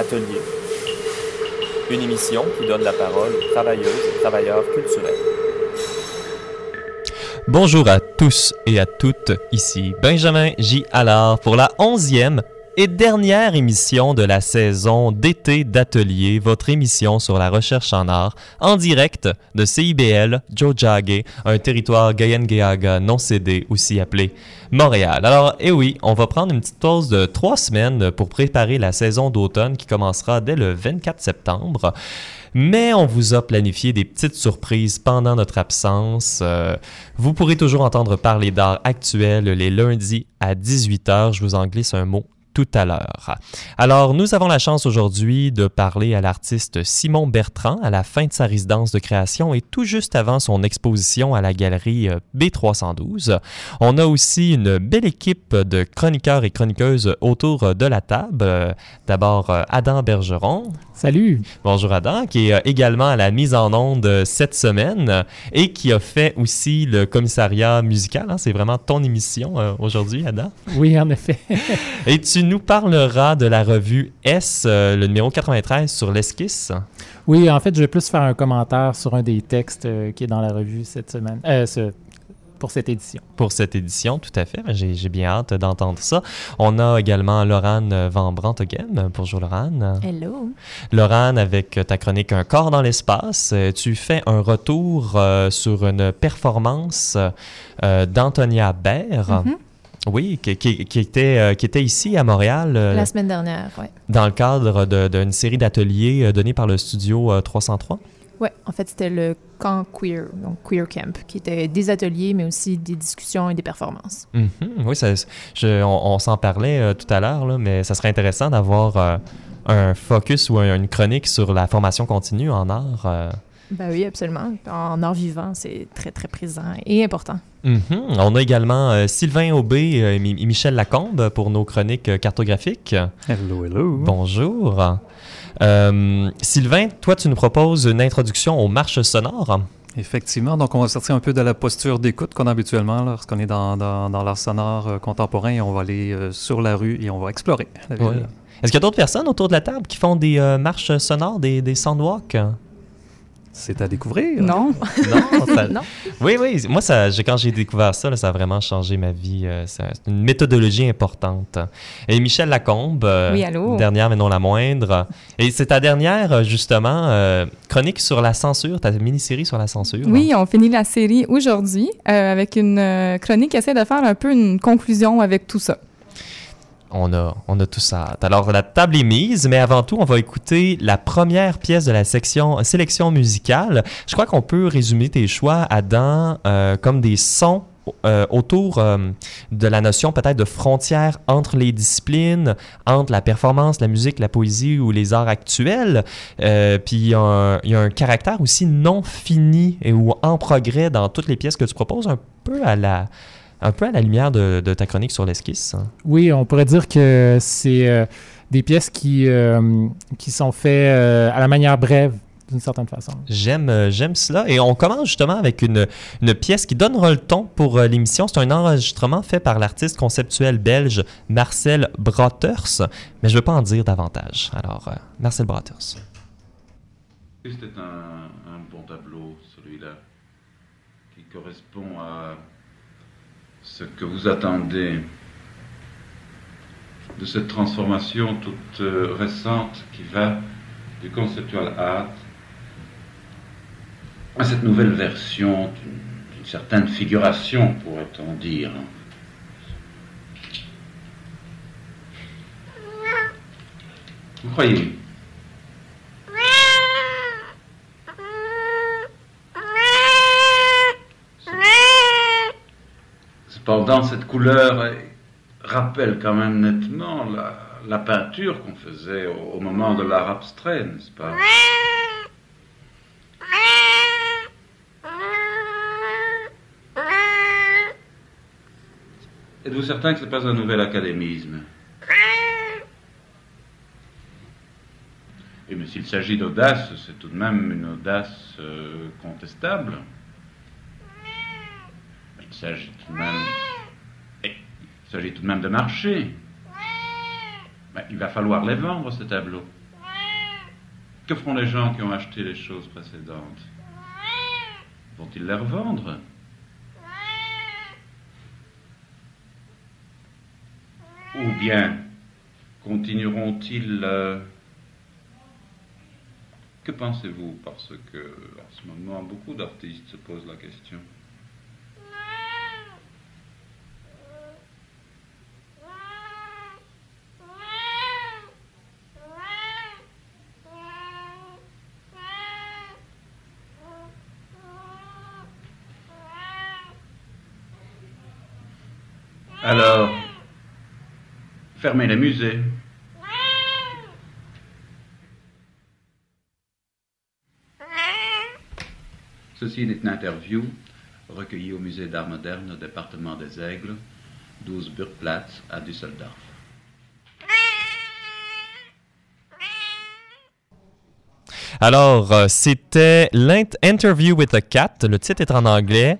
Atelier, une émission qui donne la parole aux travailleuses et travailleurs culturels. Bonjour à tous et à toutes, ici Benjamin J. Allard pour la onzième et dernière émission de la saison d'été d'Atelier, votre émission sur la recherche en art, en direct de CIBL Jojage, un territoire Gayen-Geaga non cédé, aussi appelé Montréal. Alors, eh oui, on va prendre une petite pause de trois semaines pour préparer la saison d'automne qui commencera dès le 24 septembre. Mais on vous a planifié des petites surprises pendant notre absence. Euh, vous pourrez toujours entendre parler d'art actuel les lundis à 18h. Je vous en glisse un mot tout à l'heure. Alors, nous avons la chance aujourd'hui de parler à l'artiste Simon Bertrand à la fin de sa résidence de création et tout juste avant son exposition à la galerie euh, B312. On a aussi une belle équipe de chroniqueurs et chroniqueuses autour de la table. D'abord, euh, Adam Bergeron. Salut. Bonjour Adam, qui est euh, également à la mise en onde cette semaine et qui a fait aussi le commissariat musical. Hein. C'est vraiment ton émission aujourd'hui, Adam. Oui, en effet. et tu nous parleras de la revue S, euh, le numéro 93 sur l'esquisse. Oui, en fait, je vais plus faire un commentaire sur un des textes euh, qui est dans la revue cette semaine. Euh, pour cette édition. Pour cette édition, tout à fait. J'ai bien hâte d'entendre ça. On a également Laurane Van Brantogem. Bonjour Laurane. Hello. Laurane, avec ta chronique Un corps dans l'espace, tu fais un retour sur une performance d'Antonia Baer. Mm-hmm. Oui, qui, était, euh, qui était ici à Montréal. Euh, la semaine dernière, oui. Dans le cadre d'une série d'ateliers euh, donnés par le studio 303. Oui, en fait, c'était le camp queer, donc Queer Camp, qui était des ateliers, mais aussi des discussions et des performances. Mm-hmm. oui, ça, on, s'en parlait tout à l'heure, mais ça serait intéressant d'avoir un focus ou une chronique sur la formation continue en art. Ben oui, absolument. En art vivant, c'est très, très présent et important. Mm-hmm. On a également euh, Sylvain Aubé euh, et Michel Lacombe pour nos chroniques euh, cartographiques. Hello, hello. Bonjour. Sylvain, toi, tu nous proposes une introduction aux marches sonores. Effectivement, donc on va sortir un peu de la posture d'écoute qu'on a habituellement lorsqu'on est dans, dans, l'art sonore contemporain et on va aller sur la rue et on va explorer la ville. Est-ce qu'il y a d'autres personnes autour de la table qui font des marches sonores, des, des soundwalks? C'est à découvrir. Non. non, Oui, oui. Moi, ça, quand j'ai découvert ça, ça a vraiment changé ma vie. Euh, c'est une méthodologie importante. Et Michel Lacombe, euh, oui, allô? dernière mais non la moindre. Et c'est ta dernière, euh, justement, chronique sur la censure, ta mini-série sur la censure. Oui, on finit la série aujourd'hui avec une chronique qui essaie de faire un peu une conclusion avec tout ça on a, tout ça. Alors, la table est mise, mais avant tout, on va écouter la première pièce de la section sélection musicale. Je crois qu'on peut résumer tes choix, Adam, euh, comme des sons euh, autour euh, de la notion peut-être de frontière entre les disciplines, entre la performance, la musique, la poésie ou les arts actuels. puis il y, a un caractère aussi non fini et ou en progrès dans toutes les pièces que tu proposes, un peu à la un peu à la lumière de, ta chronique sur l'esquisse. Oui, on pourrait dire que c'est euh, des pièces qui, euh, qui sont faites euh, à la manière brève d'une certaine façon. J'aime, j'aime cela. Et on commence justement avec une, une pièce qui donnera le ton pour l'émission. C'est un enregistrement fait par l'artiste conceptuel belge Marcel Broters, mais je ne veux pas en dire davantage. Alors, Marcel Broters. C'était un, un bon tableau, celui-là, qui correspond à ce que vous attendez de cette transformation toute euh, récente qui va du conceptual art à cette nouvelle version d'une certaine figuration, pourrait-on dire. Vous croyez? Cependant, cette couleur rappelle quand même nettement la, peinture qu'on faisait au, moment de l'art abstrait, n'est-ce pas? Êtes-vous certain que ce n'est pas un nouvel académisme? Et mais s'il s'agit d'audace, c'est tout de même une audace euh, contestable s'agit tout de même. il s'agit tout de même de marcher. Ben, il va falloir les vendre, ces tableaux. Que feront les gens qui ont acheté les choses précédentes? Vont-ils les revendre? Ou bien continueront-ils... euh, Que pensez-vous? Parce que en ce moment, beaucoup d'artistes se posent la question. Alors, fermez les musées. Ceci est une interview recueillie au musée d'art moderne département des Aigles, 12 Burgplatz à Düsseldorf. Alors, euh, c'était l'Interview with a Cat. Le titre est en anglais.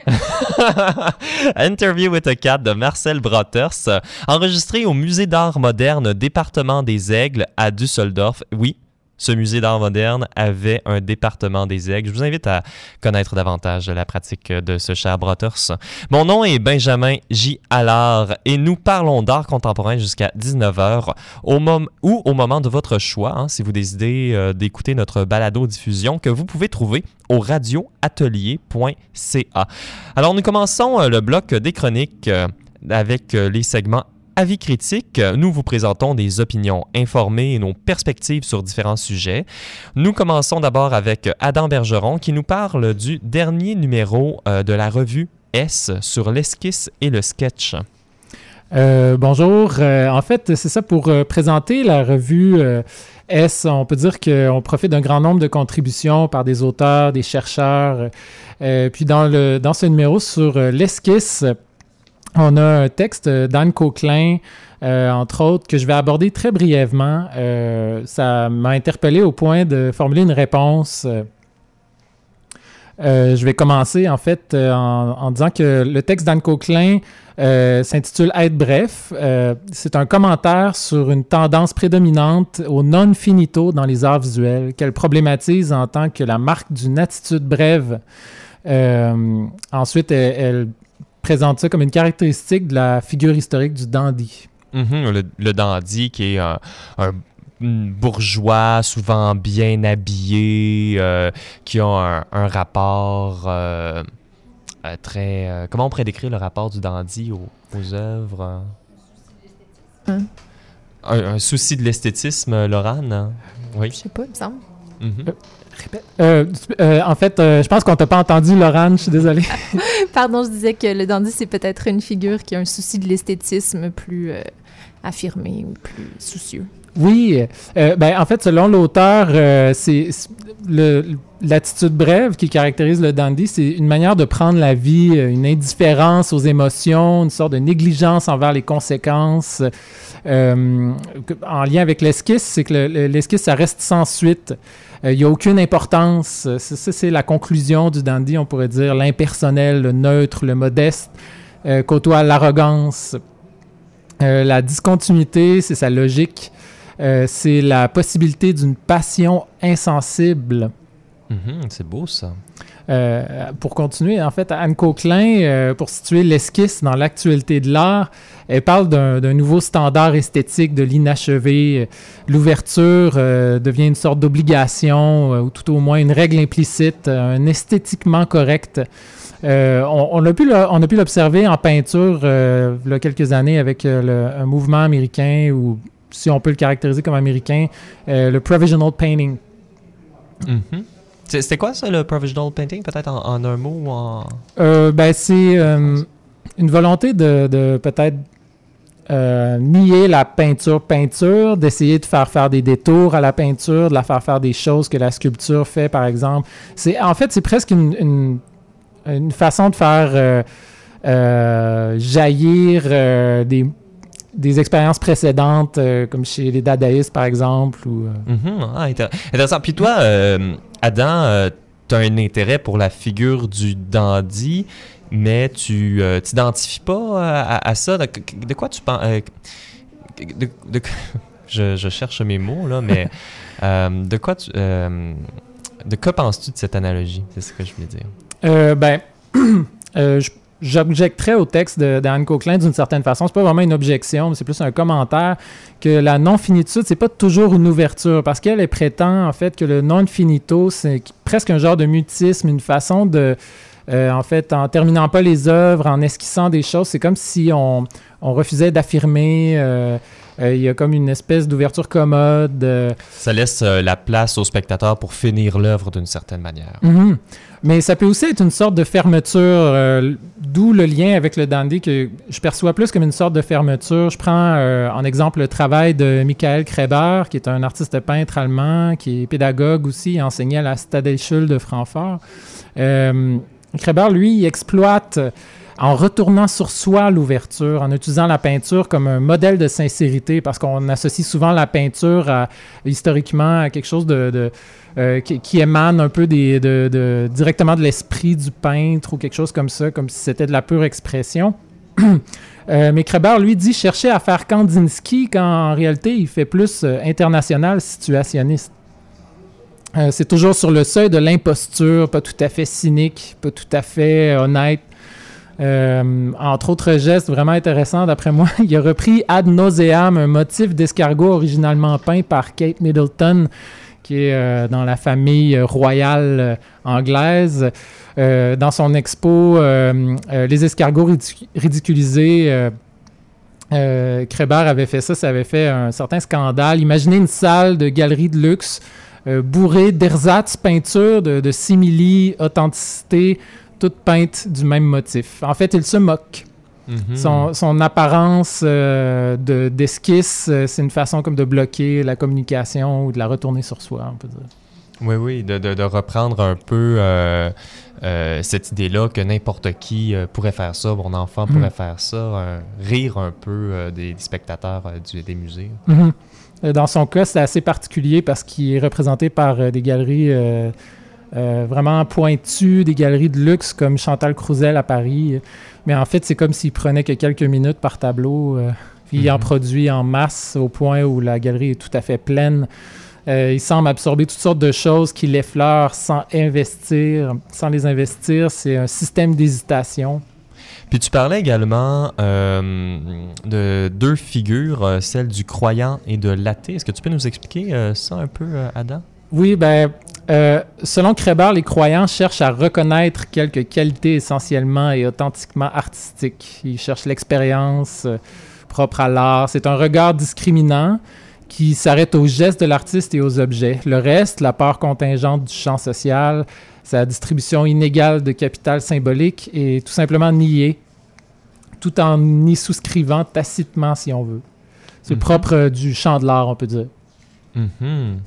Interview with a Cat de Marcel Brotters, enregistré au Musée d'art moderne département des Aigles à Düsseldorf. Oui, ce musée d'art moderne avait un département des aigles. Je vous invite à connaître davantage la pratique de ce cher Brotters. Mon nom est Benjamin J. Allard et nous parlons d'art contemporain jusqu'à 19h au mom ou au moment de votre choix, hein, si vous décidez euh, d'écouter notre balado-diffusion que vous pouvez trouver au radioatelier.ca. Alors nous commençons euh, le bloc des chroniques euh, avec les segments Avis critique, nous vous présentons des opinions informées et nos perspectives sur différents sujets. Nous commençons d'abord avec Adam Bergeron qui nous parle du dernier numéro euh, de la revue S sur l'esquisse et le sketch. Euh, bonjour. Euh, en fait, c'est ça pour présenter la revue S. On peut dire qu'on profite d'un grand nombre de contributions par des auteurs, des chercheurs. Puis dans, le, dans ce numéro sur l'esquisse, on a un texte d'Anne Coquelin, euh, entre autres, que je vais aborder très brièvement. Euh, ça m'a interpellé au point de formuler une réponse. Euh, je vais commencer en fait en, disant que le texte d'Anne Coquelin s'intitule Être bref. C'est un commentaire sur une tendance prédominante au non finito dans les arts visuels qu'elle problématise en tant que la marque d'une attitude brève. Ensuite, elle présente ça comme une caractéristique de la figure historique du dandy. Mhm, le, le dandy qui est un, un bourgeois souvent bien habillé, euh, qui a un, un rapport euh, euh, très... euh, comment on pourrait décrire le rapport du dandy aux, aux œuvres? Hein? Un, un souci de l'esthétisme, Laurane? Oui. Je sais pas, il me semble. Mhm. Euh, euh, en fait, euh, je pense qu'on t'a pas entendu, Laurent, je suis désolé. Pardon, je disais que le dandy, c'est peut-être une figure qui a un souci de l'esthétisme plus euh, affirmé ou plus soucieux. Oui, euh, ben, en fait, selon l'auteur, euh, c'est l'attitude brève qui caractérise le dandy, c'est une manière de prendre la vie, une indifférence aux émotions, une sorte de négligence envers les conséquences. Euh, en lien avec l'esquisse, c'est que le- le- l'esquisse, ça reste sans suite. Euh, Il n'y a aucune importance. Euh, Ça, ça, c'est la conclusion du dandy, on pourrait dire, l'impersonnel, le neutre, le modeste, euh, côtoie l'arrogance. Euh, la discontinuité, c'est sa logique. Euh, c'est la possibilité d'une passion insensible. Mhm, c'est beau ça. Euh, pour continuer, en fait, Anne Coquelin, euh, pour situer l'esquisse dans l'actualité de l'art, elle parle d'un nouveau standard esthétique de l'inachevé. L'ouverture euh, devient une sorte d'obligation, ou tout au moins une règle implicite, un esthétiquement correct. On, a pu l'observer en peinture il y a quelques années avec le- un mouvement américain, ou si on peut le caractériser comme américain, le provisional painting. Mhm. C'est- C'était quoi ça, le provisional painting? Peut-être en, un mot ou en... Euh, ben, c'est euh, une volonté de, peut-être euh, nier la peinture peinture, d'essayer de faire faire des détours à la peinture, de la faire faire des choses que la sculpture fait, par exemple. C'est en fait c'est presque une, une, façon de faire euh, jaillir des des expériences précédentes, euh, comme chez les dadaïstes, par exemple. Ou, euh, Mhm, ah, intér- intéressant. Puis toi, euh, Adam, tu as un intérêt pour la figure du dandy, mais tu t'identifies pas à, ça? De, de quoi tu penses... de, de- Je, je cherche mes mots, là, mais de quoi tu, de quoi penses-tu de cette analogie? C'est ce que je voulais dire. Ben, je- j'objecterais au texte d'Anne Coquelin d'une certaine façon. C'est pas vraiment une objection, mais c'est plus un commentaire que la non-finitude, c'est pas toujours une ouverture parce qu'elle elle prétend en fait que le non-finito, c'est presque un genre de mutisme, une façon de. euh, en fait, en terminant pas les œuvres, en esquissant des choses, c'est comme si on, on refusait d'affirmer. euh, euh, Il y a comme une espèce d'ouverture commode. euh, Ça laisse euh, la place au spectateur pour finir l'œuvre d'une certaine manière. Mhm. Mais ça peut aussi être une sorte de fermeture, d'où le lien avec le dandy que je perçois plus comme une sorte de fermeture. Je prends en exemple le travail de Michael Kreber, qui est un artiste peintre allemand, qui est pédagogue aussi, il enseignait à la Stadtschule de Francfort. Kreber, lui, il exploite en retournant sur soi l'ouverture, en utilisant la peinture comme un modèle de sincérité, parce qu'on associe souvent la peinture historiquement à quelque chose de, euh, qui, émane un peu directement de l'esprit du peintre ou quelque chose comme ça, comme si c'était de la pure expression. Euh, mais Kreber, lui, dit chercher à faire Kandinsky quand en réalité il fait plus euh, international situationniste. C'est toujours sur le seuil de l'imposture, pas tout à fait cynique, pas tout à fait honnête. Euh, entre autres gestes vraiment intéressants, d'après moi, il a repris ad nauseam un motif d'escargot originalement peint par Kate Middleton, qui est euh, dans la famille royale euh, anglaise. Dans son expo Les escargots ridicu- ridiculisés, euh, Kreber avait fait ça, ça avait fait un certain scandale. Imaginez une salle de galerie de luxe bourrée d'ersatz peinture de simili, authenticité, toutes peintes du même motif. En fait, il se moque. Mhm. Son, son apparence euh, de- d'esquisse, euh, c'est une façon comme de bloquer la communication ou de la retourner sur soi, on peut dire. Oui, oui, de, de- de reprendre un peu euh, euh, cette idée-là que n'importe qui pourrait faire ça, mon enfant pourrait Mm. faire ça, rire un peu des, des spectateurs du- des musées. Mhm. Dans son cas, c'est assez particulier parce qu'il est représenté par des galeries euh, vraiment pointues, des galeries de luxe comme Chantal Crouzel à Paris. Mais en fait, c'est comme s'il prenait que quelques minutes par tableau. euh, puis il en Mhm. produit en masse au point où la galerie est tout à fait pleine. Euh, il semble absorber toutes sortes de choses qu'il effleure sans investir, sans les investir. C'est un système d'hésitation. Puis tu parlais également euh, de deux figures, celle du croyant et de l'athée. Est-ce que tu peux nous expliquer euh, ça un peu, Adam? Oui, ben, euh, selon Kreber, les croyants cherchent à reconnaître quelques qualités essentiellement et authentiquement artistiques. Ils cherchent l'expérience euh, propre à l'art. C'est un regard discriminant qui s'arrête aux gestes de l'artiste et aux objets. Le reste, la part contingente du champ social, sa distribution inégale de capital symbolique est tout simplement niée, tout en y souscrivant tacitement, si on veut. C'est Mhm. propre euh, du champ de l'art, on peut dire. Mhm.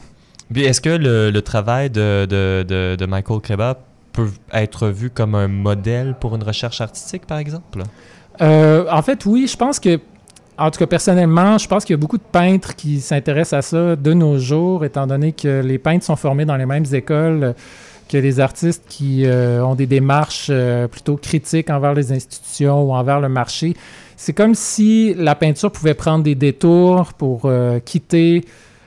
Est-ce que le, travail de, Michael Kreber peut être vu comme un modèle pour une recherche artistique, par exemple? Euh, en fait, oui, je pense que, en tout cas personnellement, je pense qu'il y a beaucoup de peintres qui s'intéressent à ça de nos jours, étant donné que les peintres sont formés dans les mêmes écoles que les artistes qui euh, ont des démarches euh, plutôt critiques envers les institutions ou envers le marché. C'est comme si la peinture pouvait prendre des détours pour quitter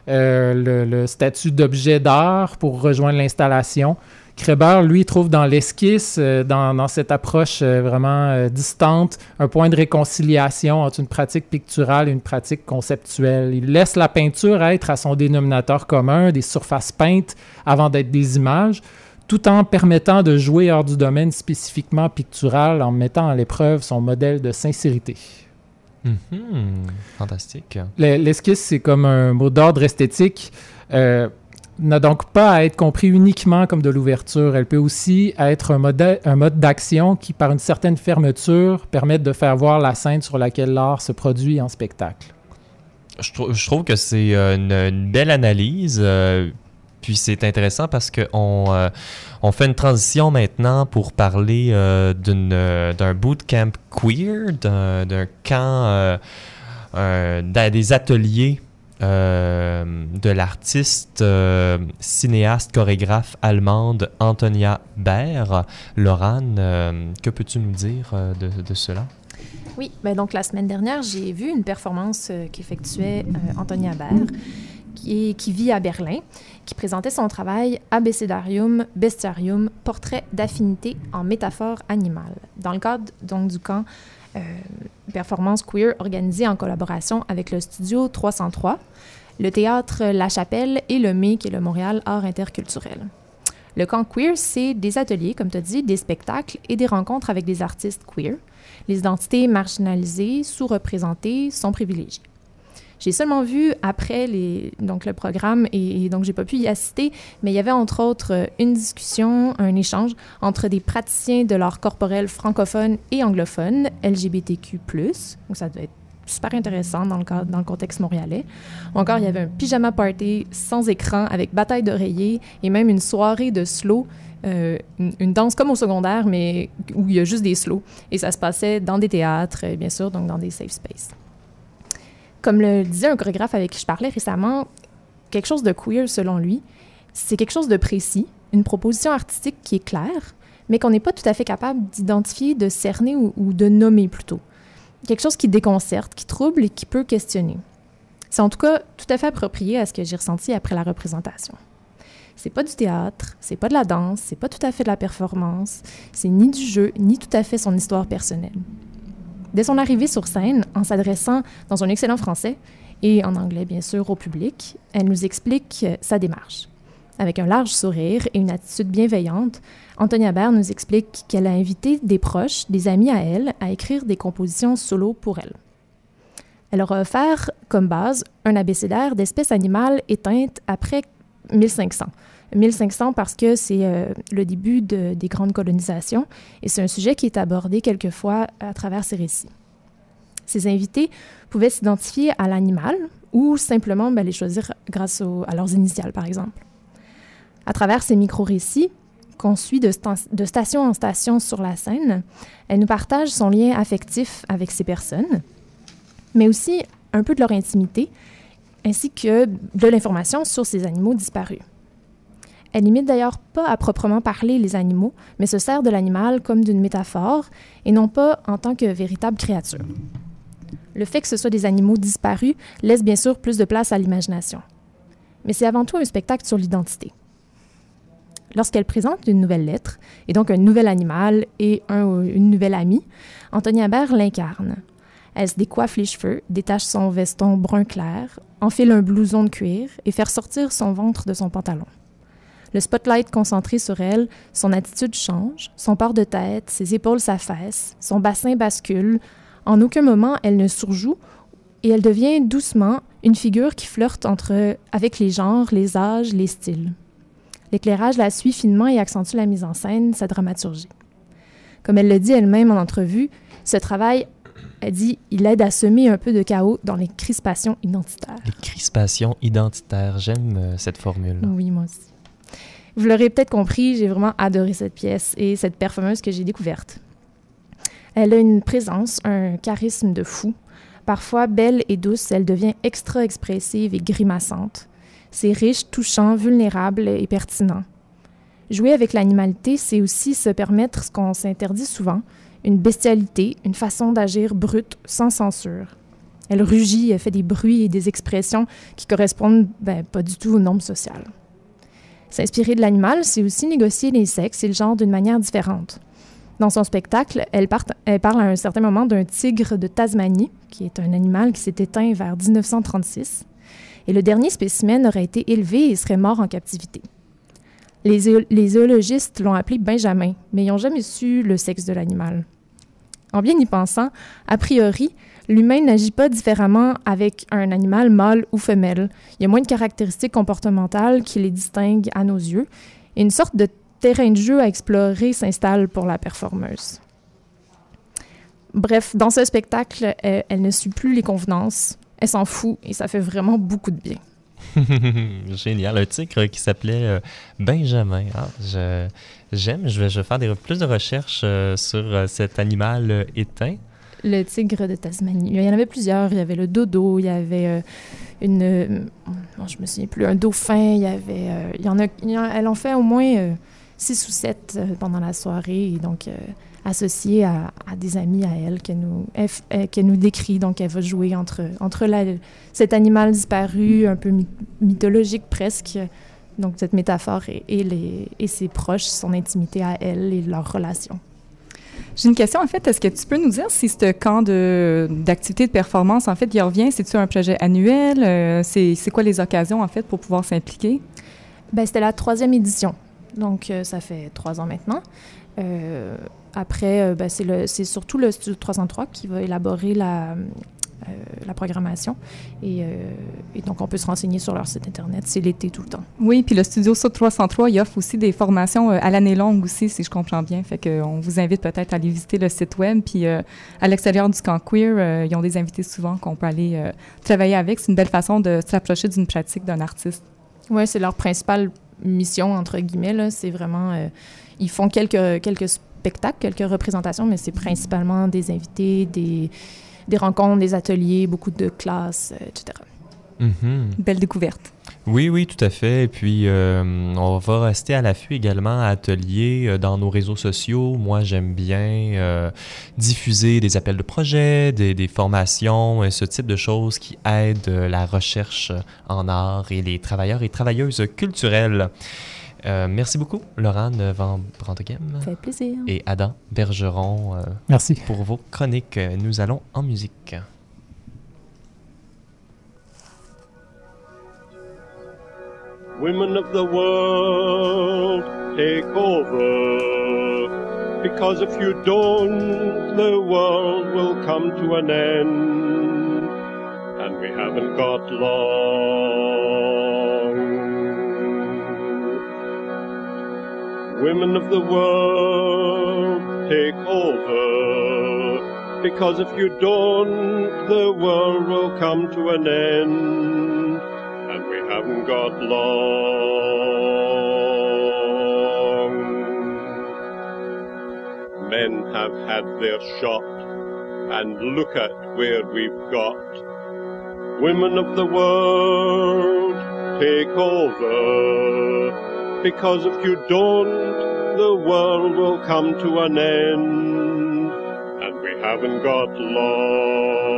euh, le, statut d'objet d'art pour rejoindre l'installation. Kreber, lui, trouve dans l'esquisse, euh, dans, cette approche euh, vraiment distante, un point de réconciliation entre une pratique picturale et une pratique conceptuelle. Il laisse la peinture être à son dénominateur commun, des surfaces peintes avant d'être des images, tout en permettant de jouer hors du domaine spécifiquement pictural en mettant à l'épreuve son modèle de sincérité. Mhm. Fantastique. Le- L'esquisse, c'est comme un mot d'ordre esthétique. euh, n'a donc pas à être compris uniquement comme de l'ouverture. Elle peut aussi être un mode, un mode d'action qui, par une certaine fermeture, permet de faire voir la scène sur laquelle l'art se produit en spectacle. Je, trou- je trouve que c'est euh, une, une belle analyse. euh, puis c'est intéressant parce qu'on euh, on fait une transition maintenant pour parler euh, euh, d'un bootcamp queer, d'un, camp, euh, d'a- des ateliers de l'artiste cinéaste chorégraphe allemande Antonia Baer. Laurent, euh, que peux-tu nous dire de, cela? Oui, ben donc la semaine dernière, j'ai vu une performance qu'effectuait Anthony Habert, qui, vit à Berlin, qui présentait son travail Abécédarium, Bestiarium, portrait d'affinité en métaphore animale, dans le cadre donc du camp euh, performance queer organisé en collaboration avec le studio 303, le théâtre La Chapelle et le ME, qui est le Montréal Art Interculturel. Le camp queer, c'est des ateliers, comme tu as dit, des spectacles et des rencontres avec des artistes queer. Les identités marginalisées, sous-représentées, sont privilégiées. J'ai seulement vu après le programme et, et donc j'ai pas pu y assister, mais il y avait entre autres euh, une discussion, un échange entre des praticiens de l'art corporel francophone et anglophone, LGBTQ+. Donc ça doit être super intéressant dans le, contexte montréalais. Ou encore, il y avait un pyjama party sans écran avec bataille d'oreillers et même une soirée de slow, euh, une, danse comme au secondaire, mais où il y a juste des slows. Et ça se passait dans des théâtres, bien sûr, donc dans des safe spaces. Comme le disait un chorégraphe avec qui je parlais récemment, quelque chose de queer, selon lui, c'est quelque chose de précis, une proposition artistique qui est claire, mais qu'on n'est pas tout à fait capable d'identifier, de cerner ou, de nommer plutôt. Quelque chose qui déconcerte, qui trouble et qui peut questionner. C'est en tout cas tout à fait approprié à ce que j'ai ressenti après la représentation. C'est pas du théâtre, c'est pas de la danse, c'est pas tout à fait de la performance, c'est ni du jeu, ni tout à fait son histoire personnelle. Dès son arrivée sur scène, en s'adressant dans un excellent français et en anglais bien sûr au public, elle nous explique euh, sa démarche. Avec un large sourire et une attitude bienveillante, Antonia Baird nous explique qu'elle a invité des proches, des amis à elle, à écrire des compositions solo pour elle. Elle leur a offert comme base un abécédaire d'espèces animales éteintes après 1500. 1500 parce que c'est euh, le début de- des grandes colonisations et c'est un sujet qui est abordé quelquefois à travers ces récits. Ces invités pouvaient s'identifier à l'animal ou simplement ben, les choisir grâce à leurs initiales, par exemple. À travers ces micro-récits, qu'on suit de, de station en station sur la scène, elle nous partage son lien affectif avec ces personnes, mais aussi un peu de leur intimité, ainsi que de l'information sur ces animaux disparus. Elle n'imite d'ailleurs pas à proprement parler les animaux, mais se sert de l'animal comme d'une métaphore et non pas en tant que véritable créature. Le fait que ce soit des animaux disparus laisse bien sûr plus de place à l'imagination. Mais c'est avant tout un spectacle sur l'identité. Lorsqu'elle présente une nouvelle lettre, et donc un nouvel animal et un une nouvelle amie, Antonia Habert l'incarne. Elle se décoiffe les cheveux, détache son veston brun clair, enfile un blouson de cuir et fait sortir son ventre de son pantalon. Le spotlight concentré sur elle, son attitude change, son port de tête, ses épaules s'affaissent, son bassin bascule. En aucun moment, elle ne surjoue et elle devient doucement une figure qui flirte entre, avec les genres, les âges, les styles. L'éclairage la suit finement et accentue la mise en scène, sa dramaturgie. Comme elle le dit elle-même en entrevue, ce travail, elle dit, il aide à semer un peu de chaos dans les crispations identitaires. Les crispations identitaires. J'aime euh, cette formule. Oui, moi aussi. Vous l'aurez peut-être compris, j'ai vraiment adoré cette pièce et cette performeuse que j'ai découverte. Elle a une présence, un charisme de fou. Parfois belle et douce, elle devient extra expressive et grimaçante. C'est riche, touchant, vulnérable et pertinent. Jouer avec l'animalité, c'est aussi se permettre ce qu'on s'interdit souvent, une bestialité, une façon d'agir brute, sans censure. Elle rugit, elle fait des bruits et des expressions qui correspondent ben, pas du tout aux normes sociales. S'inspirer de l'animal, c'est aussi négocier les sexes et le genre d'une manière différente. Dans son spectacle, elle, parle à un certain moment d'un tigre de Tasmanie, qui est un animal qui s'est éteint vers 1936, et le dernier spécimen aurait été élevé et serait mort en captivité. Les, les zoologistes l'ont appelé Benjamin, mais ils n'ont jamais su le sexe de l'animal. En bien y pensant, a priori, l'humain n'agit pas différemment avec un animal mâle ou femelle. Il y a moins de caractéristiques comportementales qui les distinguent à nos yeux, et une sorte de terrain de jeu à explorer s'installe pour la performeuse. Bref, dans ce spectacle, elle, elle ne suit plus les convenances, elle s'en fout et ça fait vraiment beaucoup de bien. Génial. Un tigre qui s'appelait euh, Benjamin. Ah, je- J'aime. Je vais, faire des, plus de recherches euh, sur euh, cet animal euh, éteint. Le tigre de Tasmanie. Il y en avait plusieurs. Il y avait le dodo, il y avait euh, une. euh, me souviens plus, un dauphin. Il y avait. euh, il y en a, elle en fait au moins six ou sept pendant la soirée. Donc, associée à, des amis à elle qu'elle nous, décrit. Donc, elle va jouer entre, entre cet animal disparu, un peu my- mythologique presque, donc cette métaphore, et, et, les, et ses proches, son intimité à elle et leur relation. J'ai une question, en fait. Est-ce que tu peux nous dire si ce camp de- d'activité de, performance, en fait, il revient? C'est-tu un projet annuel? Euh, c'est quoi les occasions, en fait, pour pouvoir s'impliquer? Ben, c'était la troisième édition, donc euh, ça fait trois ans maintenant. Euh, après, ben, c'est surtout le Studio 303 qui va élaborer la, la programmation. Et, euh, et donc, on peut se renseigner sur leur site Internet. C'est l'été tout le temps. Oui, puis le studio Saut 303, il offre aussi des formations euh, à l'année longue aussi, si je comprends bien. Fait que, euh, on vous invite peut-être à aller visiter le site web. Puis euh, à l'extérieur du camp queer, euh, ils ont des invités souvent qu'on peut aller euh, travailler avec. C'est une belle façon de s'approcher d'une pratique d'un artiste. Oui, c'est leur principale mission, entre guillemets. C'est vraiment... euh, ils font quelques, quelques spectacles, quelques représentations, mais c'est principalement des invités, des, des rencontres, des ateliers, beaucoup de classes, euh, etc. Mhm. Belle découverte. Oui, oui, tout à fait. Et puis, euh, on va rester à l'affût également à Atelier euh, dans nos réseaux sociaux. Moi, j'aime bien euh, diffuser des appels de projets, des, des formations, ce type de choses qui aident la recherche en art et les travailleurs et travailleuses culturelles. Euh, merci beaucoup, Laurent Van Brandeghem Ça fait plaisir. et Adam Bergeron euh, Merci. pour vos chroniques. Nous allons en musique. Women of the world, take over. Because if you don't, the world will come to an end. And we haven't got long. Women of the world, take over. Because if you don't, the world will come to an end and we haven't got long. Men have had their shot, and look at where we've got. Women of the world, take over, because if you don't, the world will come to an end, and we haven't got long.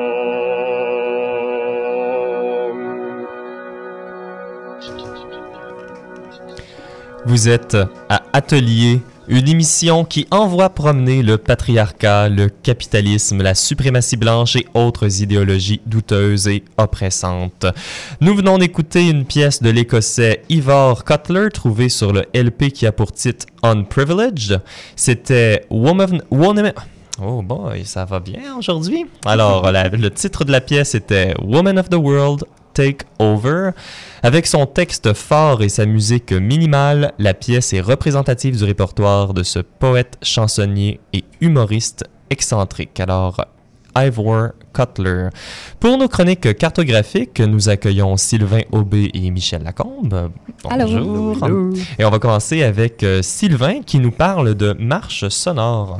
Vous êtes à Atelier, une émission qui envoie promener le patriarcat, le capitalisme, la suprématie blanche et autres idéologies douteuses et oppressantes. Nous venons d'écouter une pièce de l'écossais Ivor Cutler trouvée sur le LP qui a pour titre Unprivileged. C'était Woman... Woman Oh boy, ça va bien aujourd'hui? Alors, le titre de la pièce était Woman of the World, Take Over. Avec son texte fort et sa musique minimale, la pièce est représentative du répertoire de ce poète, chansonnier et humoriste excentrique. Alors, Ivor Cutler. Pour nos chroniques cartographiques, nous accueillons Sylvain Aubé et Michel Lacombe. Bonjour. Et on va commencer avec euh, Sylvain qui nous parle de marche sonore.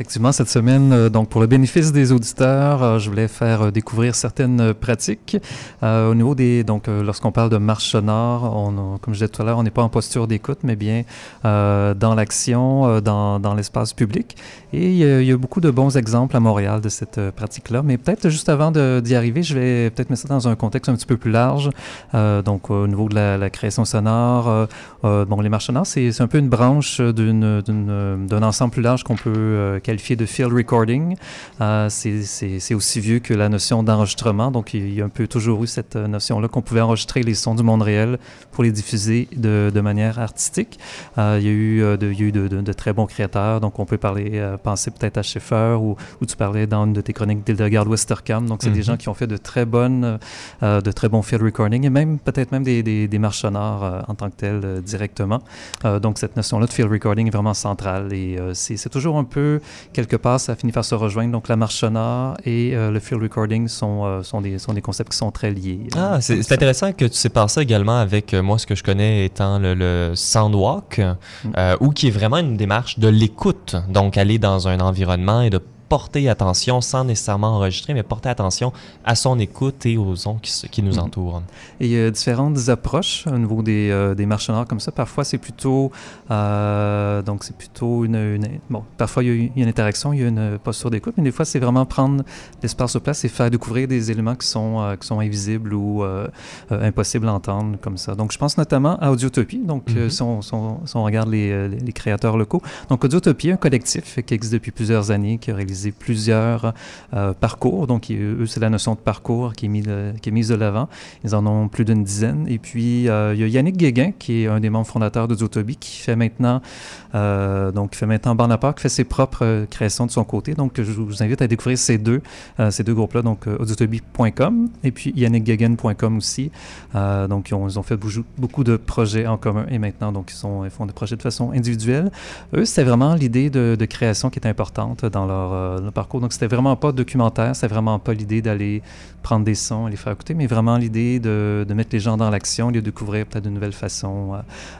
Effectivement, cette semaine, euh, donc pour le bénéfice des auditeurs, euh, je voulais faire euh, découvrir certaines pratiques. Au niveau des, donc lorsqu'on parle de marche sonore, on, comme je disais tout à l'heure, on n'est pas en posture d'écoute, mais bien euh, dans l'action, dans, dans l'espace public. Et il y, a, beaucoup de bons exemples à Montréal de cette pratique-là. Mais peut-être juste avant d'y arriver, je vais peut-être mettre ça dans un contexte un petit peu plus large. Euh, donc au niveau de la, la création sonore, bon, les marches sonores, c'est c'est un peu une branche d'une- d'un ensemble plus large qu'on peut qualifié de field recording. Euh, c'est- aussi vieux que la notion d'enregistrement. Donc, il y a un peu toujours eu cette euh, notion-là qu'on pouvait enregistrer les sons du monde réel pour les diffuser de, de manière artistique. Euh, il y a eu, de, il y a eu de, très bons créateurs. Donc, on peut parler, penser peut-être à Schaeffer ou, ou tu parlais dans une de tes chroniques d'Hildegard Westerkamp. Donc, c'est des Mhm. gens qui ont fait de très bonnes, de très bons field recording et même peut-être même des, des, des marches sonores en tant que telles directement. Donc, cette notion-là de field recording est vraiment centrale et c'est toujours un peu, quelque part, ça finit par se rejoindre. Donc, la marche sonore et euh, le field recording sont, euh, sont, des, sont des concepts qui sont très liés. Ah, c'est intéressant que tu sépares ça également avec euh, moi, ce que je connais étant le, le soundwalk, euh, ou qui est vraiment une démarche de l'écoute. Donc, aller dans un environnement et de porter attention sans nécessairement enregistrer, mais porter attention à son écoute et aux ondes qui, qui nous Mhm. entourent. Et il y a différentes approches au niveau des, euh, des marches sonores comme ça. Parfois, c'est plutôt, euh, donc c'est plutôt une, une- bon, parfois il y, a, une interaction, il y a une posture d'écoute, mais des fois, c'est vraiment prendre l'espace sur place et faire découvrir des éléments qui sont, euh, qui sont invisibles ou euh, impossibles à entendre comme ça. Donc, je pense notamment à Audiotopie. Donc, Mhm. si, on, si on- si on regarde les, les créateurs locaux. Donc, Audiotopie, un collectif qui existe depuis plusieurs années, qui a réalisé plusieurs euh, parcours. Donc, eux, c'est la notion de parcours qui est, de- mise de l'avant. Ils en ont plus d'une dizaine. Et puis, euh, il y a Yannick Guéguin, qui est un des membres fondateurs d'Audiotopie, qui fait maintenant, euh, donc, qui fait maintenant part, qui fait ses propres euh, créations de son côté. Donc, je vous invite à découvrir ces deux, ces deux groupes-là, donc audiotopie.com et puis yannickguéguin.com aussi. Donc, ils ont, fait beaucoup, de projets en commun et maintenant, donc, ils, font des projets de façon individuelle. Eux, c'était vraiment l'idée de, de création qui est importante dans leur, leur parcours. Donc, c'était vraiment pas documentaire, c'était vraiment pas l'idée d'aller prendre des sons et les faire écouter, mais vraiment l'idée de, mettre les gens dans l'action, de découvrir peut-être de nouvelles façons. Euh,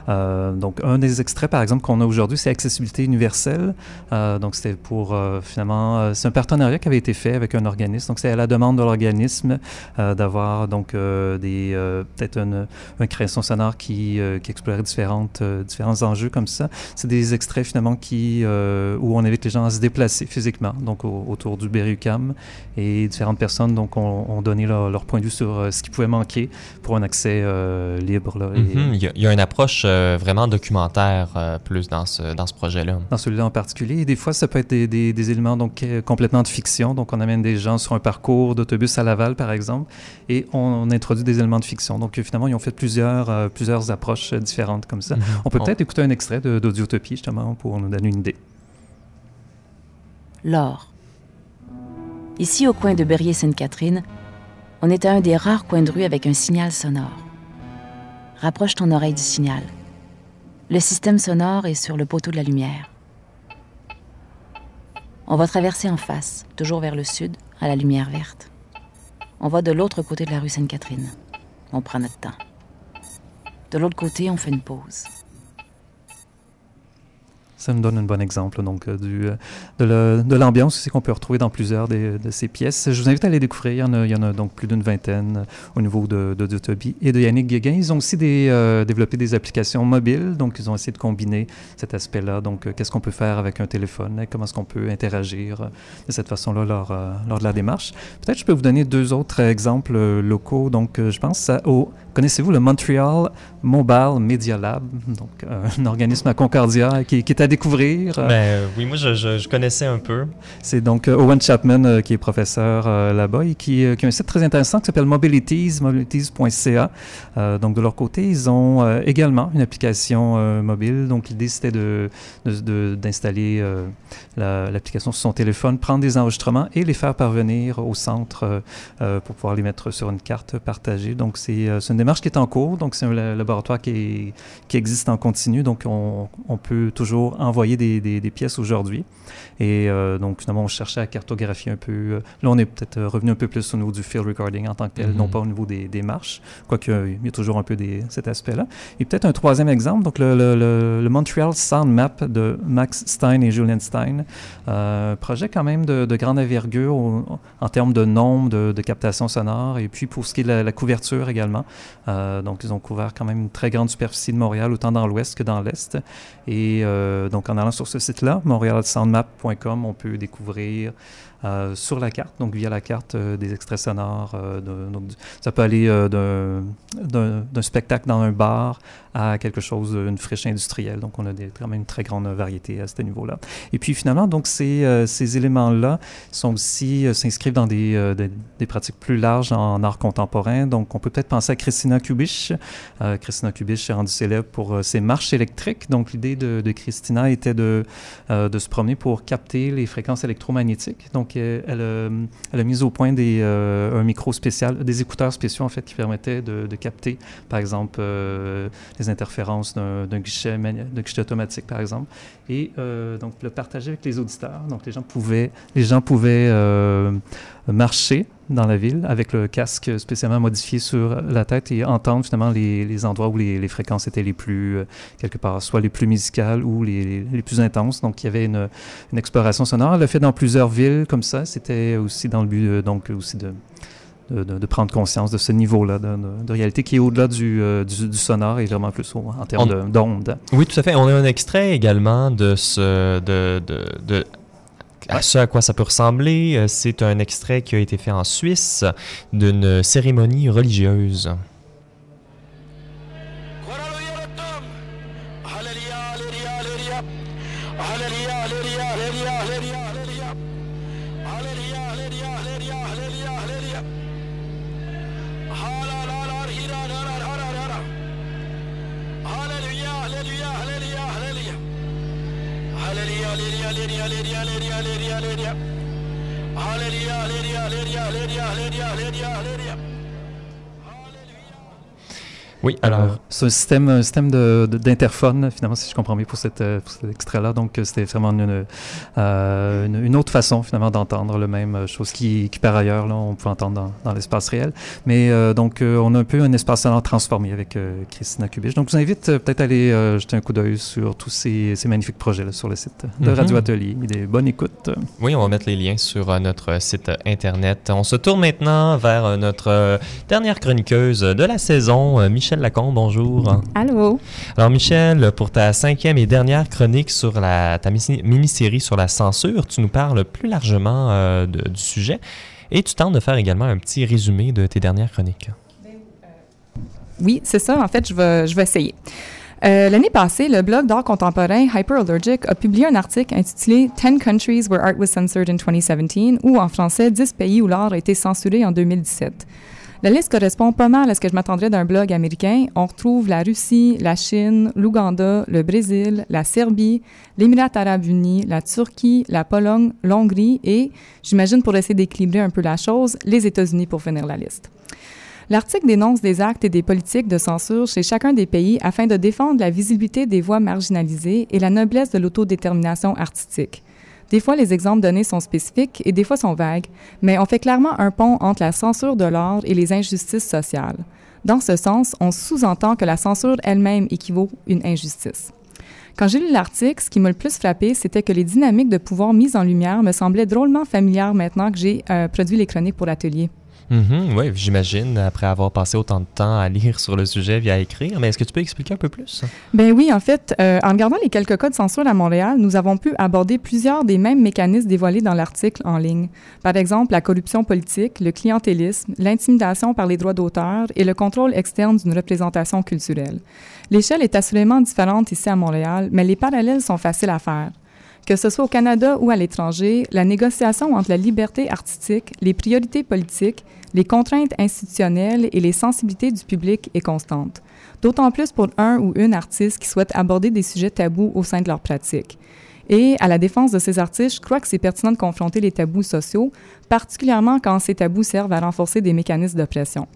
euh, donc, un des extraits, par exemple, qu'on a aujourd'hui, c'est Accessibilité universelle. Euh, donc, c'était pour, finalement, c'est un partenariat qui avait été fait avec un organisme. Donc, c'est à la demande de l'organisme d'avoir, donc, des, peut-être une, une création sonore qui, explorait différentes, différents enjeux comme ça. C'est des extraits, finalement, qui, où on invite les gens à se déplacer physiquement, donc au- autour du Berry-UQAM. Et différentes personnes, donc, ont, ont donné leur, leur point de vue sur euh, ce qui pouvait manquer pour un accès euh, libre. Là, et, Mhm. il, y a, il y a une approche euh, vraiment documentaire plus dans ce, dans ce projet-là. dans celui-là en particulier. Et des fois, ça peut être des, des- des éléments donc, complètement de fiction. Donc, on amène des gens sur un parcours d'autobus à Laval, par exemple, et on, on introduit des éléments de fiction. Donc, finalement, ils ont fait plusieurs, plusieurs approches différentes comme ça. Mhm. On peut On- peut-être écouter un extrait d'Audiotopie, justement, pour nous donner une idée. L'or. Ici, au coin de Berrier-Sainte-Catherine, on est à un des rares coins de rue avec un signal sonore. Rapproche ton oreille du signal. Le système sonore est sur le poteau de la lumière. On va traverser en face, toujours vers le sud, à la lumière verte. On va de l'autre côté de la rue Sainte-Catherine. On prend notre temps. De l'autre côté, on fait une pause. Ça nous donne un bon exemple donc, euh, euh, de l'ambiance qu'on peut retrouver dans plusieurs des- de ces pièces. Je vous invite à les découvrir. Il y en a, donc plus d'une vingtaine euh, au niveau de, de, et de Yannick Guéguin. Ils ont aussi euh, développé des applications mobiles. Donc, ils ont essayé de combiner cet aspect-là. Donc, euh, qu'est-ce qu'on peut faire avec un téléphone? hein, Comment est-ce qu'on peut interagir euh, de cette façon-là lors, euh, de la démarche? Peut-être je peux vous donner deux autres exemples euh, locaux. Donc, euh, je pense au... Connaissez-vous le Montreal Mobile Media Lab? Donc, euh, un organisme à Concordia qui, qui est découvrir. Euh, Ben, euh, oui, moi, je, je- je connaissais un peu. C'est donc euh, Owen Chapman qui est professeur là-bas et qui, qui a un site très intéressant qui s'appelle Mobilities, mobilities.ca. Donc de leur côté, ils ont également une application mobile. Donc l'idée c'était de, de- de- d'installer la- l'application sur son téléphone, prendre des enregistrements et les faire parvenir au centre pour pouvoir les mettre sur une carte partagée. Donc c'est, une démarche qui est en cours. Donc c'est un la- laboratoire qui, est- qui existe en continu. Donc on, on peut toujours envoyer des, des- des pièces aujourd'hui. Et euh, donc, finalement, on cherchait à cartographier un peu. euh, là, on est peut-être euh, revenu un peu plus au niveau du field recording en tant que tel, Mhm. non pas au niveau des, des marches, quoique il y a toujours un peu des, cet aspect-là. Et peut-être un troisième exemple, donc le, le- le- le Montreal Sound Map de Max Stein et Julian Stein. Euh, projet quand même de, de grande envergure au- en termes de nombre de, de captations sonores et puis pour ce qui est de la, la couverture également. Euh, donc, ils ont couvert quand même une très grande superficie de Montréal, autant dans l'ouest que dans l'est. Et euh, donc, en allant sur ce site-là, montrealsoundmap.com, on peut découvrir euh, sur la carte, donc via la carte, euh, des extraits sonores. euh, ça peut aller d'un- spectacle dans un bar à quelque chose, une friche industrielle. Donc, on a des, quand même une très grande variété à ce niveau-là. Et puis, finalement, donc, ces, ces éléments-là sont aussi, s'inscrivent dans des, des, pratiques plus larges en art contemporain. Donc, on peut peut-être penser à Christina Kubich. Euh, Christina Kubich est rendue célèbre pour ses marches électriques. Donc, l'idée de, de Christina était de, de se promener pour capter les fréquences électromagnétiques. Donc, euh, elle, a- elle a mis au point des, euh, un micro spécial, des écouteurs spéciaux, en fait, qui permettaient de, de capter, par exemple, euh, les interférences d'un guichet, guichet automatique, par exemple, et euh, donc le partager avec les auditeurs. Donc, les gens pouvaient, les gens pouvaient euh, marcher dans la ville avec le casque spécialement modifié sur la tête et entendre finalement les, les endroits où les, les, fréquences étaient les plus, euh, quelque part, soit les plus musicales ou les, les, plus intenses. Donc il y avait une, une exploration sonore. Elle l'a fait dans plusieurs villes comme ça. C'était aussi dans le but euh, donc aussi de, de, de, prendre conscience de ce niveau-là de, de, réalité qui est au-delà du, euh, du, du, sonore et vraiment plus haut en termes d'ondes. Oui, tout à fait. On a un extrait également de ce de, de à ce à quoi ça peut ressembler. C'est un extrait qui a été fait en Suisse d'une cérémonie religieuse. Lady, Lady, Oui, alors. c'est un système, un système d'interphone, de, finalement, si je comprends bien, pour, cette, pour cet extrait-là. Donc, c'était vraiment une, euh, une, une, autre façon, finalement, d'entendre le même chose qui, qui par ailleurs, là, on peut entendre dans, dans l'espace réel. Mais euh, donc, euh, on a un peu un espace sonore transformé avec Christina Kubich. Donc, je vous invite peut-être à aller jeter un coup d'œil sur tous ces, ces magnifiques projets-là sur le site de mm -hmm. Radio Atelier. Des bonnes écoutes. Oui, on va mettre les liens sur notre site Internet. On se tourne maintenant vers notre dernière chroniqueuse de la saison, Michel Michel Lacombe, bonjour. Allô. Alors Michel, pour ta cinquième et dernière chronique sur la, ta mini-série sur la censure, tu nous parles plus largement euh, de, du sujet et tu tentes de faire également un petit résumé de tes dernières chroniques. Oui, c'est ça. En fait, je vais, je vais essayer. Euh, L'année passée, le blog d'art contemporain Hyperallergic a publié un article intitulé 10 Countries Where Art Was Censored in 2017 ou en français 10 pays où l'art a été censuré en 2017. La liste correspond pas mal à ce que je m'attendrais d'un blog américain. On retrouve la Russie, la Chine, l'Ouganda, le Brésil, la Serbie, l'Émirat arabe unis, la Turquie, la Pologne, l'Hongrie et, j'imagine pour essayer d'équilibrer un peu la chose, les États-Unis pour finir la liste. L'article dénonce des actes et des politiques de censure chez chacun des pays afin de défendre la visibilité des voix marginalisées et la noblesse de l'autodétermination artistique. Des fois, les exemples donnés sont spécifiques et des fois sont vagues, mais on fait clairement un pont entre la censure de l'art et les injustices sociales. Dans ce sens, on sous-entend que la censure elle-même équivaut à une injustice. Quand j'ai lu l'article, ce qui m'a le plus frappé, c'était que les dynamiques de pouvoir mises en lumière me semblaient drôlement familières maintenant que j'ai euh, produit les chroniques pour l'atelier. Mm -hmm, oui, j'imagine, après avoir passé autant de temps à lire sur le sujet via écrire. Mais est-ce que tu peux expliquer un peu plus? Ben oui, en fait, euh, en regardant les quelques cas de censure à Montréal, nous avons pu aborder plusieurs des mêmes mécanismes dévoilés dans l'article en ligne. Par exemple, la corruption politique, le clientélisme, l'intimidation par les droits d'auteur et le contrôle externe d'une représentation culturelle. L'échelle est assurément différente ici à Montréal, mais les parallèles sont faciles à faire. Que ce soit au Canada ou à l'étranger, la négociation entre la liberté artistique, les priorités politiques, les contraintes institutionnelles et les sensibilités du public est constante. D'autant plus pour un ou une artiste qui souhaite aborder des sujets tabous au sein de leur pratique. Et à la défense de ces artistes, je crois que c'est pertinent de confronter les tabous sociaux, particulièrement quand ces tabous servent à renforcer des mécanismes d'oppression.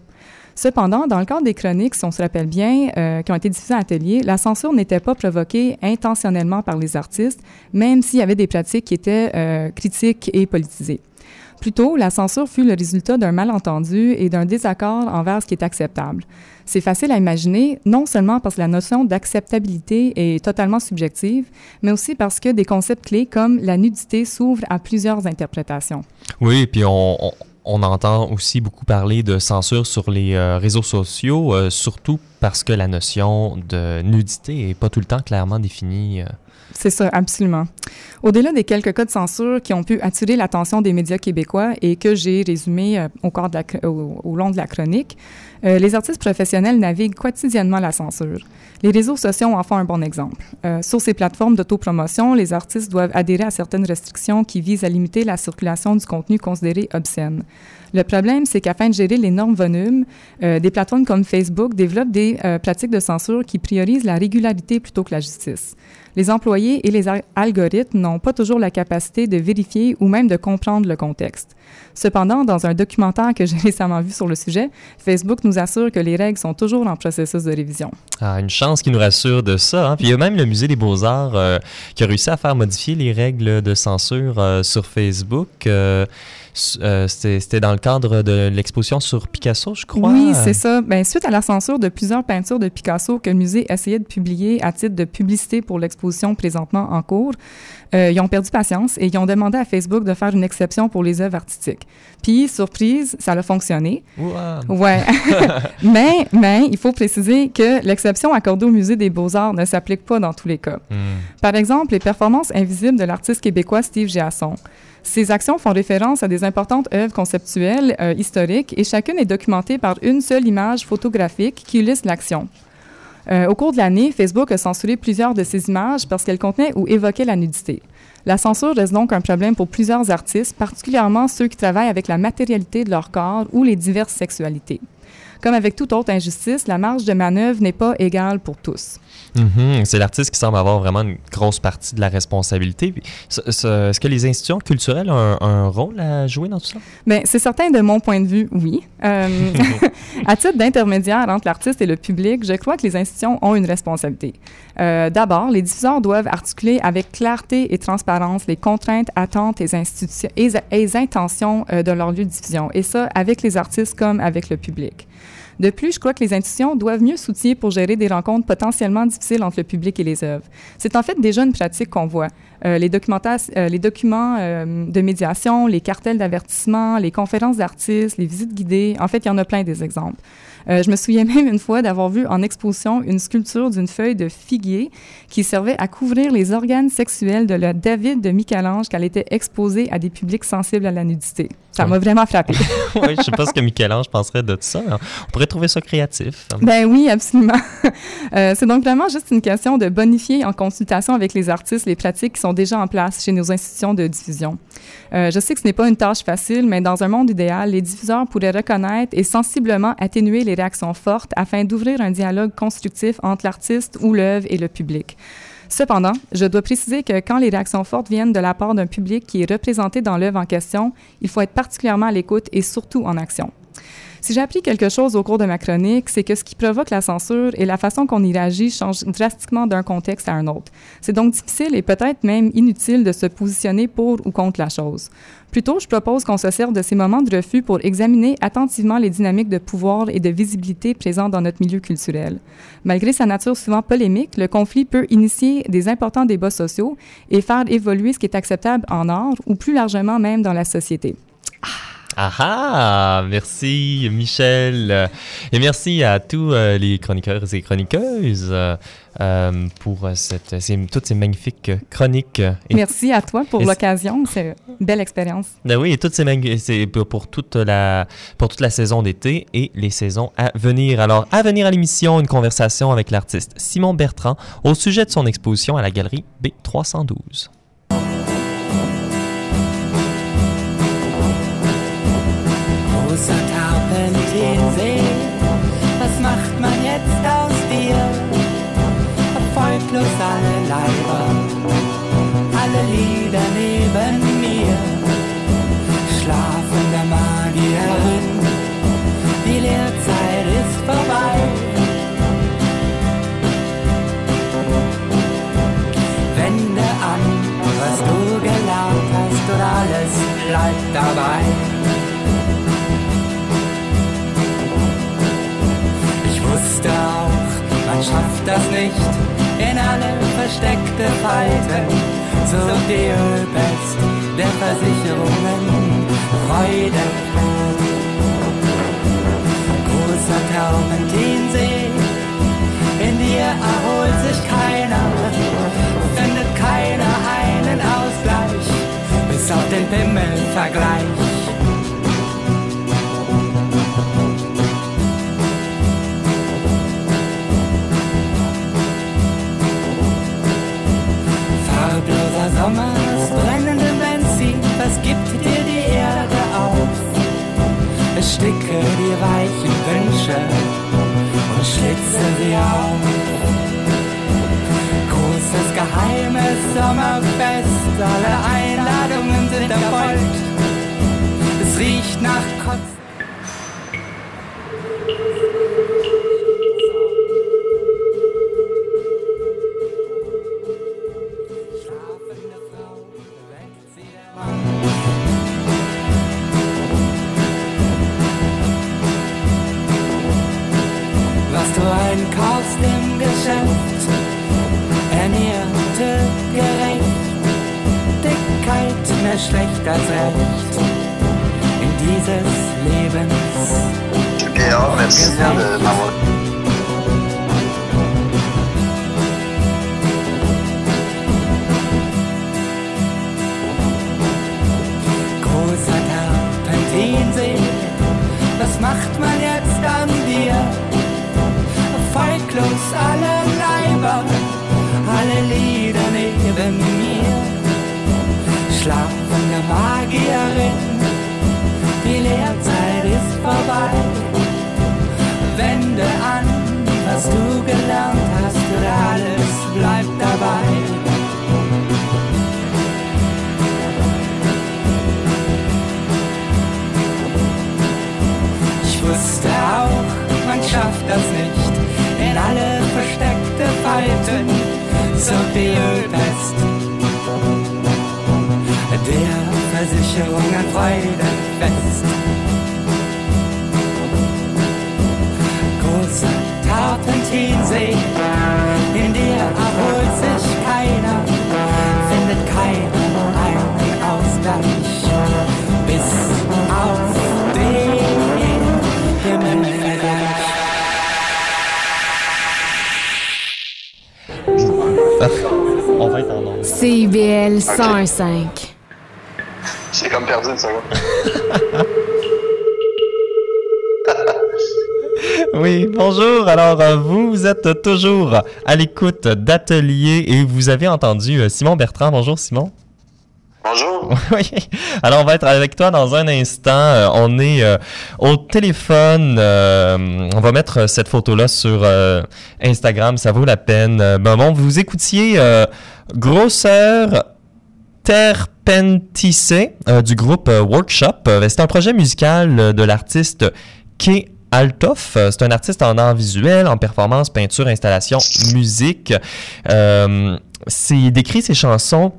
Cependant, dans le cadre des chroniques, si on se rappelle bien, euh, qui ont été diffusées à Atelier, la censure n'était pas provoquée intentionnellement par les artistes, même s'il y avait des pratiques qui étaient euh, critiques et politisées. Plutôt, la censure fut le résultat d'un malentendu et d'un désaccord envers ce qui est acceptable. C'est facile à imaginer, non seulement parce que la notion d'acceptabilité est totalement subjective, mais aussi parce que des concepts clés comme la nudité s'ouvrent à plusieurs interprétations. Oui, puis on, on, entend aussi beaucoup parler de censure sur les euh, réseaux sociaux, euh, surtout parce que la notion de nudité n'est pas tout le temps clairement définie. Euh. C'est ça, absolument. Au-delà des quelques cas de censure qui ont pu attirer l'attention des médias québécois et que j'ai résumé euh, au, la, long de la chronique, euh, les artistes professionnels naviguent quotidiennement la censure. Les réseaux sociaux en font un bon exemple. Euh, sur ces plateformes d'autopromotion, les artistes doivent adhérer à certaines restrictions qui visent à limiter la circulation du contenu considéré obscène. Le problème, c'est qu'afin de gérer l'énorme volume, euh, des plateformes comme Facebook développent des euh, pratiques de censure qui priorisent la régularité plutôt que la justice. Les employés et les algorithmes n'ont pas toujours la capacité de vérifier ou même de comprendre le contexte. Cependant, dans un documentaire que j'ai récemment vu sur le sujet, Facebook nous assure que les règles sont toujours en processus de révision. Ah, une chance qui nous rassure de ça. Hein? Puis il y a même le Musée des beaux-arts euh, qui a réussi à faire modifier les règles de censure euh, sur Facebook. Euh, c'était dans le cadre de l'exposition sur Picasso, je crois. Oui, c'est ça. Ben, suite à la censure de plusieurs peintures de Picasso que le musée essayait de publier à titre de publicité pour l'exposition présentement en cours, euh, ils ont perdu patience et ils ont demandé à Facebook de faire une exception pour les œuvres artistiques. Puis, surprise, ça a fonctionné. Wow. Ouais. mais, mais il faut préciser que l'exception accordée au Musée des Beaux-Arts ne s'applique pas dans tous les cas. Hmm. Par exemple, les performances invisibles de l'artiste québécois Steve Giasson. Ces actions font référence à des importantes œuvres conceptuelles euh, historiques et chacune est documentée par une seule image photographique qui illustre l'action. Euh, au cours de l'année, Facebook a censuré plusieurs de ces images parce qu'elles contenaient ou évoquaient la nudité. La censure reste donc un problème pour plusieurs artistes, particulièrement ceux qui travaillent avec la matérialité de leur corps ou les diverses sexualités. Comme avec toute autre injustice, la marge de manœuvre n'est pas égale pour tous. Mhm. C'est l'artiste qui semble avoir vraiment une grosse partie de la responsabilité. Est-ce que les institutions culturelles ont un, rôle à jouer dans tout ça? Bien, c'est certain de mon point de vue, oui. Euh, à titre d'intermédiaire entre l'artiste et le public, je crois que les institutions ont une responsabilité. Euh, d'abord, les diffuseurs doivent articuler avec clarté et transparence les contraintes, attentes et, intentions euh, de leur lieu de diffusion, et ça avec les artistes comme avec le public. De plus, je crois que les institutions doivent mieux s'outiller pour gérer des rencontres potentiellement difficiles entre le public et les œuvres. C'est en fait déjà une pratique qu'on voit. Euh, les, euh, les documents euh, de médiation, les cartels d'avertissement, les conférences d'artistes, les visites guidées, en fait, il y en a plein des exemples. Je me souviens même une fois d'avoir vu en exposition une sculpture d'une feuille de figuier qui servait à couvrir les organes sexuels de la David de Michel-Ange qu'elle était exposée à des publics sensibles à la nudité. Ça m'a vraiment frappé. oui, je sais pas ce que Michel-Ange penserait de ça. On pourrait trouver ça créatif. Ben oui, absolument. Euh, c'est donc vraiment juste une question de bonifier en consultation avec les artistes les pratiques qui sont déjà en place chez nos institutions de diffusion. Euh, je sais que ce n'est pas une tâche facile, mais dans un monde idéal, les diffuseurs pourraient reconnaître et sensiblement atténuer les réactions fortes afin d'ouvrir un dialogue constructif entre l'artiste ou l'œuvre et le public. Cependant, je dois préciser que quand les réactions fortes viennent de la part d'un public qui est représenté dans l'œuvre en question, il faut être particulièrement à l'écoute et surtout en action. Si j'ai appris quelque chose au cours de ma chronique, c'est que ce qui provoque la censure et la façon qu'on y réagit change drastiquement d'un contexte à un autre. C'est donc difficile et peut-être même inutile de se positionner pour ou contre la chose. Plutôt, je propose qu'on se serve de ces moments de refus pour examiner attentivement les dynamiques de pouvoir et de visibilité présentes dans notre milieu culturel. Malgré sa nature souvent polémique, le conflit peut initier des importants débats sociaux et faire évoluer ce qui est acceptable en art ou plus largement même dans la société. Ah! Ah ah! Merci Michel. Et merci à tous euh, les chroniqueurs et chroniqueuses euh, pour cette, toutes ces magnifiques chroniques. merci à toi pour l'occasion. C'est une belle expérience. Ben oui, et toutes ces c'est pour, toute la, pour toute la saison d'été et les saisons à venir. Alors, à venir à l'émission, une conversation avec l'artiste Simon Bertrand au sujet de son exposition à la galerie B312. Erfolglos alle Leiber, alle Lieder neben mir. Schlafende Magierin, die Lehrzeit ist vorbei. Wende an, was du gelernt hast und alles bleibt dabei. wusste auch, man schafft das nicht in alle versteckte Falten. So die der Versicherungen, Freude. Großer Terpentinsee, in dir erholt sich keiner, findet keiner einen Ausgleich, bis auf den Pimmelvergleich. Sommers brennendem Benzin, was gibt dir die Erde auf? Ersticke die weichen Wünsche und schlitze sie auf. Großes geheimes Sommerfest, alle Einladungen sind erfolgt. Es riecht nach Kotz. Zeiten so viel Der Versicherung Freude Freudenfest. Große Tarpentinsee, in der erholt sich keiner, findet keiner einen Ausgleich. Bis auf CIBL 105. J'ai comme perdu une seconde. Oui, bonjour. Alors, euh, vous êtes toujours à l'écoute d'Atelier et vous avez entendu euh, Simon Bertrand. Bonjour, Simon. Bonjour. Alors, on va être avec toi dans un instant. Euh, on est euh, au téléphone. euh, on va mettre cette photo-là sur Instagram. Ça vaut la peine. Euh, ben vous écoutiez Grosseur Terpenticé euh, du groupe Workshop. C'est un projet musical de l'artiste Kay Altoff. C'est un artiste en art visuel, en performance, peinture, installation, musique. C'est décrit ses chansons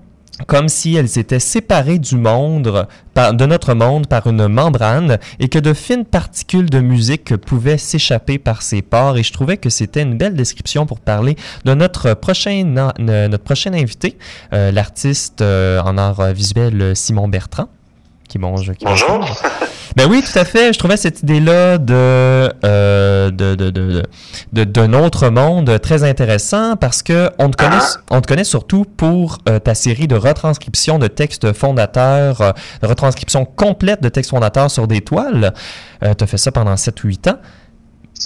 comme si elles s'étaient séparées du monde, de notre monde par une membrane et que de fines particules de musique pouvaient s'échapper par ses pores. Et je trouvais que c'était une belle description pour parler de notre prochain, notre prochain invité, euh, l'artiste euh, en art visuel Simon Bertrand. Qui mange, qui mange- Bonjour. ben oui, tout à fait. Je trouvais cette idée-là de, euh, de, de, de, de- d'un autre monde très intéressant parce que on te connaît, on te connaît surtout pour euh, ta série de retranscriptions de textes fondateurs, euh, de retranscriptions complètes de textes fondateurs sur des toiles. tu as fait ça pendant 7-8 ans.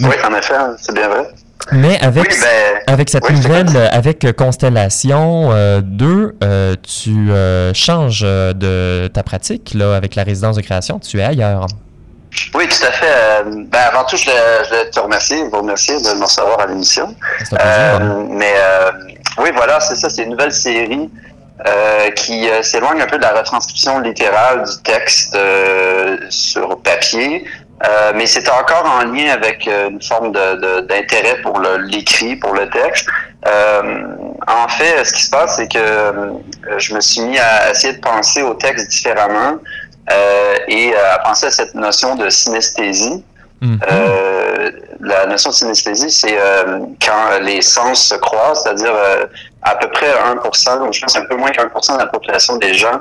Oui, en effet, c'est bien vrai. Mais avec, Oui, ben, avec cette oui, nouvelle, avec Constellation euh, 2, euh, tu euh, changes euh, de ta pratique là, avec la résidence de création. Tu es ailleurs. Oui, tout à fait. Ben, avant tout, je voulais, te remercier, vous remercier de me recevoir à l'émission. Euh, mais oui, voilà, c'est ça, c'est une nouvelle série qui s'éloigne un peu de la retranscription littérale du texte sur papier, euh, mais c'est encore en lien avec euh, une forme de- de- d'intérêt pour l'écrit, pour le texte. Euh, en fait, ce qui se passe, c'est que euh, je me suis mis à essayer de penser au texte différemment euh, et à penser à cette notion de synesthésie. Euh, la notion de synesthésie, c'est quand les sens se croisent, c'est-à-dire euh, à peu près 1%, ou je pense un peu moins qu'un pour cent de la population des gens,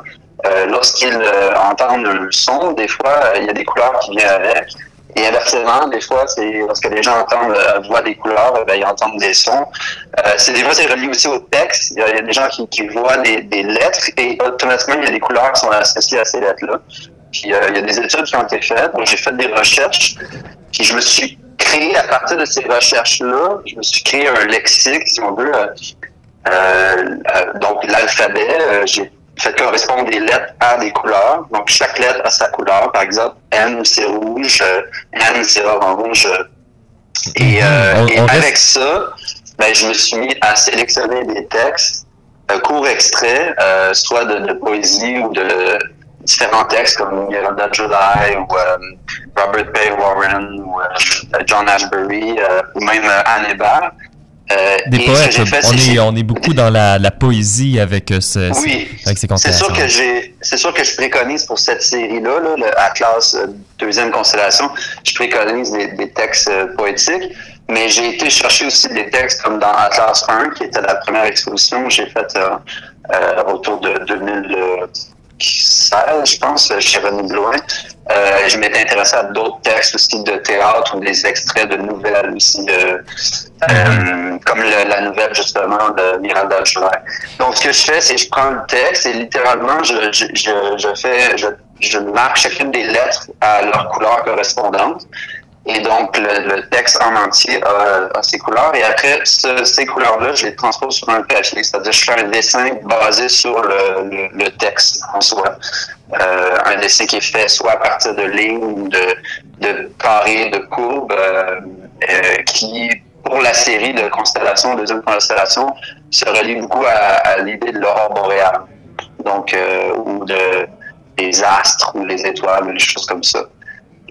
lorsqu'ils euh, entendent un son, des fois, euh, il y a des couleurs qui viennent avec. Et inversement, des fois, c'est lorsque les gens entendent, euh, voient des couleurs, euh, ben, ils entendent des sons. Euh, c'est des fois, c'est relié aussi au texte. Il y a, des gens qui, qui voient des, des lettres et automatiquement, il y a des couleurs qui sont associées à ces lettres-là. Puis euh, il y a des études qui ont été faites. Donc, j'ai fait des recherches. Puis je me suis créé, à partir de ces recherches-là, je me suis créé un lexique, si on veut. euh, euh, euh, donc, l'alphabet, euh, j'ai fait correspondre des lettres à des couleurs. Donc, chaque lettre a sa couleur. Par exemple, N, c'est rouge, euh, N, c'est orange. euh, Et, euh, On- et avec ça, ben, je me suis mis à sélectionner des textes, euh, courts extraits, euh, soit de, de poésie ou de différents textes comme Miranda July ou euh, Robert Bay Warren ou euh, John Ashbery euh, ou même euh, Anne Hébert. Euh, Des poètes, fait, on, est, on est beaucoup dans la, la poésie avec, euh, ce, Oui, avec ces C'est constellations. sûr que j'ai, c'est sûr que je préconise pour cette série-là, là, le Atlas euh, deuxième constellation, je préconise des, des textes poétiques, mais j'ai été chercher aussi des textes comme dans Atlas 1, qui était la première exposition que j'ai faite euh, euh, autour de 2016, je pense, chez René Blouin. Euh, je m'étais intéressé à d'autres textes aussi de théâtre ou des extraits de nouvelles aussi, euh, euh, comme le- la nouvelle justement de Miranda July. Donc ce que je fais, c'est que je prends le texte et littéralement je, je, je, je fais, je, je marque chacune des lettres à leur couleur correspondante. Et donc, le, le texte en entier a, a ses couleurs. Et après, ce- ces couleurs-là, je les transpose sur un papier. C'est-à-dire, je fais un dessin basé sur le, le, le texte en soi. Euh, un dessin qui est fait soit à partir de lignes, de, de carrés, de courbes, euh, euh, qui, pour la série de constellations, deuxième constellation, se relie beaucoup à, à l'idée de l'aurore boréale. Donc, euh, ou de, des astres, ou les étoiles, ou des choses comme ça.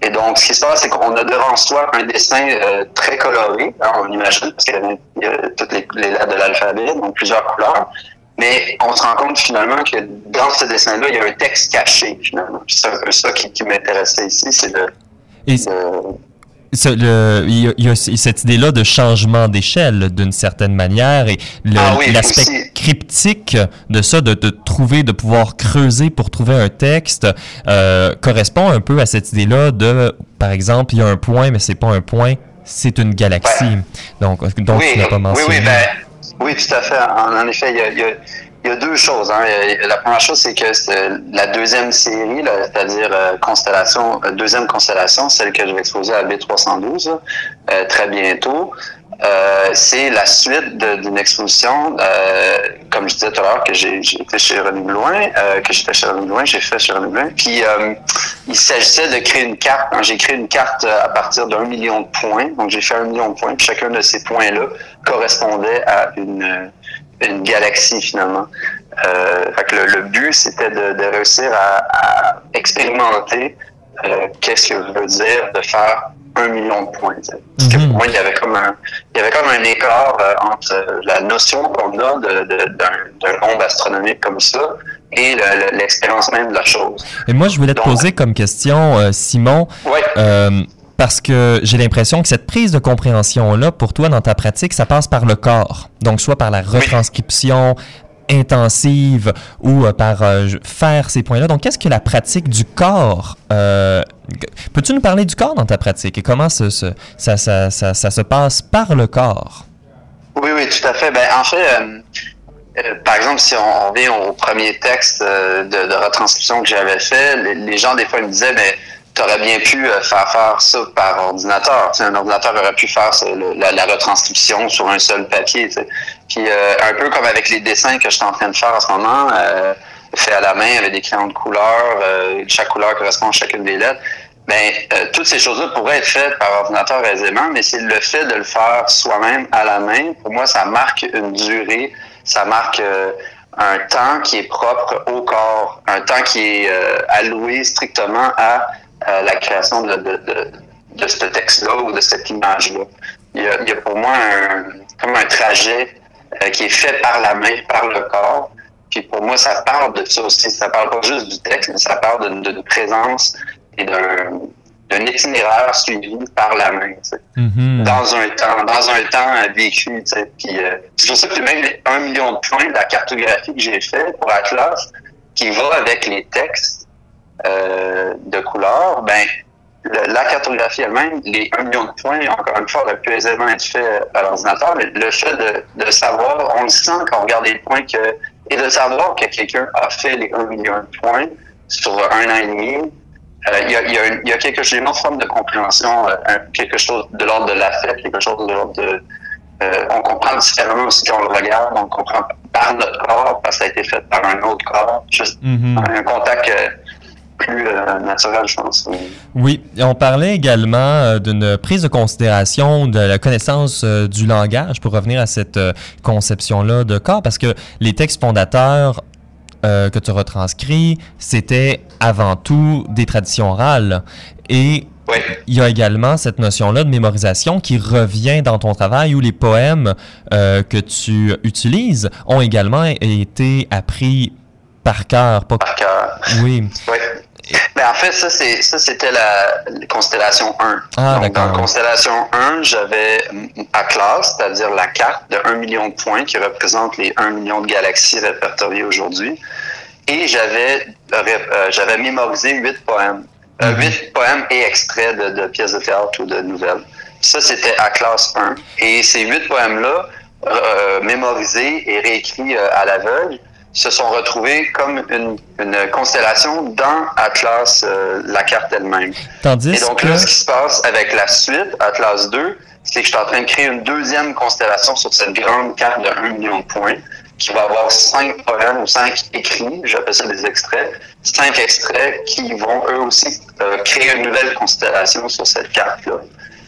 Et donc, ce qui se passe, c'est qu'on a devant soi un dessin euh, très coloré, hein, on imagine, parce qu'il y a, toutes les, les lettres de l'alphabet, donc plusieurs couleurs. Mais on se rend compte finalement que dans ce dessin-là, il y a un texte caché, finalement. C'est un peu ça qui, qui m'intéressait ici, c'est de... De- il y a, il y a cette idée-là de changement d'échelle d'une certaine manière et Ah oui, l'aspect cryptique de ça, de, de trouver, de pouvoir creuser pour trouver un texte, euh, correspond un peu à cette idée-là de, par exemple, il y a un point, mais c'est pas un point, c'est une galaxie. Donc, donc oui, tu n'as pas oui, mentionné. oui, ben, oui, tout à fait. En, en effet, il y a, il y a- il y a deux choses. Hein. La première chose, c'est que la deuxième série, c'est-à-dire euh, constellation, euh, deuxième constellation, celle que je vais exposer à B312 là, euh, très bientôt. Euh, c'est la suite d'une exposition, euh, comme je disais tout à l'heure, que j'ai été chez René Blouin, que fait chez René Blouin, j'ai fait chez René Blouin. Puis il s'agissait de créer une carte. hein. J'ai créé une carte à partir d'un million de points. Donc j'ai fait un million de points. Puis chacun de ces points-là correspondait à une, une galaxie finalement. Euh, fait que le, le but, c'était de, de réussir à, à expérimenter euh, qu'est-ce que veut dire de faire un million de points. Parce que pour moi, il y avait comme un, il y avait comme un écart euh, entre la notion qu'on a de- de- d'un d'un nombre astronomique comme ça et le- le- l'expérience même de la chose. Et moi, je voulais te Donc- poser comme question, Simon, Ouais. Parce que j'ai l'impression que cette prise de compréhension-là, pour toi, dans ta pratique, ça passe par le corps. Donc, soit par la retranscription intensive ou euh, par euh, faire ces points-là. Donc, qu'est-ce que la pratique du corps euh, Peux-tu nous parler du corps dans ta pratique et comment ce- ce- ça, ça- ça- ça se passe par le corps? Oui, oui, tout à fait. Ben, en fait, par exemple, si on, revient au premier texte de, de retranscription que j'avais fait, les, les gens, des fois, me disaient, mais tu aurais bien pu euh, faire faire ça par ordinateur. Un ordinateur aurait pu faire la, retranscription sur un seul papier. Puis, euh, un peu comme avec les dessins que je suis en train de faire en ce moment, euh, fait à la main avec des crayons de couleur, euh, chaque couleur correspond à chacune des lettres. Ben, toutes ces choses-là pourraient être faites par ordinateur aisément, mais c'est le fait de le faire soi-même à la main. Pour moi, ça marque une durée, ça marque un temps qui est propre au corps, un temps qui est alloué strictement à euh, la création de, de, de, de ce texte-là ou de cette image-là. Il y a, il y a pour moi un, comme un trajet euh, qui est fait par la main, par le corps. Puis pour moi, ça parle de ça aussi. Ça parle pas juste du texte, mais ça parle d'une présence et d'un d'un itinéraire suivi par la main. tu sais Mhm. dans un temps, dans un temps euh, vécu. tu sais. Puis euh, c'est pour ça que même un million de points de la cartographie que j'ai fait pour Atlas, qui va avec les textes euh, de couleur, ben le- la cartographie elle-même, les 1 million de points, encore une fois, aurait pu aisément être fait à l'ordinateur, mais le fait de, de savoir, on le sent quand on regarde les points que, et de savoir que quelqu'un a fait les 1 million de points sur un an et demi, euh, il y, a, y, y quelque chose, une autre forme de compréhension, euh, quelque chose de l'ordre de l'affect, quelque chose de l'ordre de... euh, on comprend différemment aussi quand on le regarde, on comprend par notre corps, parce que ça a été fait par un autre corps, juste Mhm. un contact euh, plus euh, naturel, je pense. Oui, et on parlait également euh, d'une prise de considération de la connaissance euh, du langage pour revenir à cette conception-là de corps, parce que les textes fondateurs que tu retranscris, c'était avant tout des traditions orales. Et il y a également cette notion-là de mémorisation qui revient dans ton travail où les poèmes euh, que tu utilises ont également été appris par cœur. Par cœur. Oui. Oui. Ben, en fait, ça, c'est, ça, c'était la, constellation 1. Ah, Donc, dans la constellation 1, j'avais à classe, c'est-à-dire la carte de 1 million de points qui représente les 1 million de galaxies répertoriées aujourd'hui. Et j'avais, euh, j'avais mémorisé 8 poèmes. Euh, 8 mhm. poèmes et extraits de, de, pièces de théâtre ou de nouvelles. Ça, c'était à classe 1. Et ces 8 poèmes-là, euh, mémorisés et réécrits euh, à l'aveugle, se sont retrouvés comme une, une constellation dans Atlas, euh, la carte elle-même. Tandis Et donc là, ce qui se passe avec la suite, Atlas 2, c'est que je suis en train de créer une deuxième constellation sur cette grande carte de 1 million de points qui va avoir cinq poèmes ou cinq écrits, j'appelle ça des extraits, cinq extraits qui vont eux aussi euh, créer une nouvelle constellation sur cette carte-là.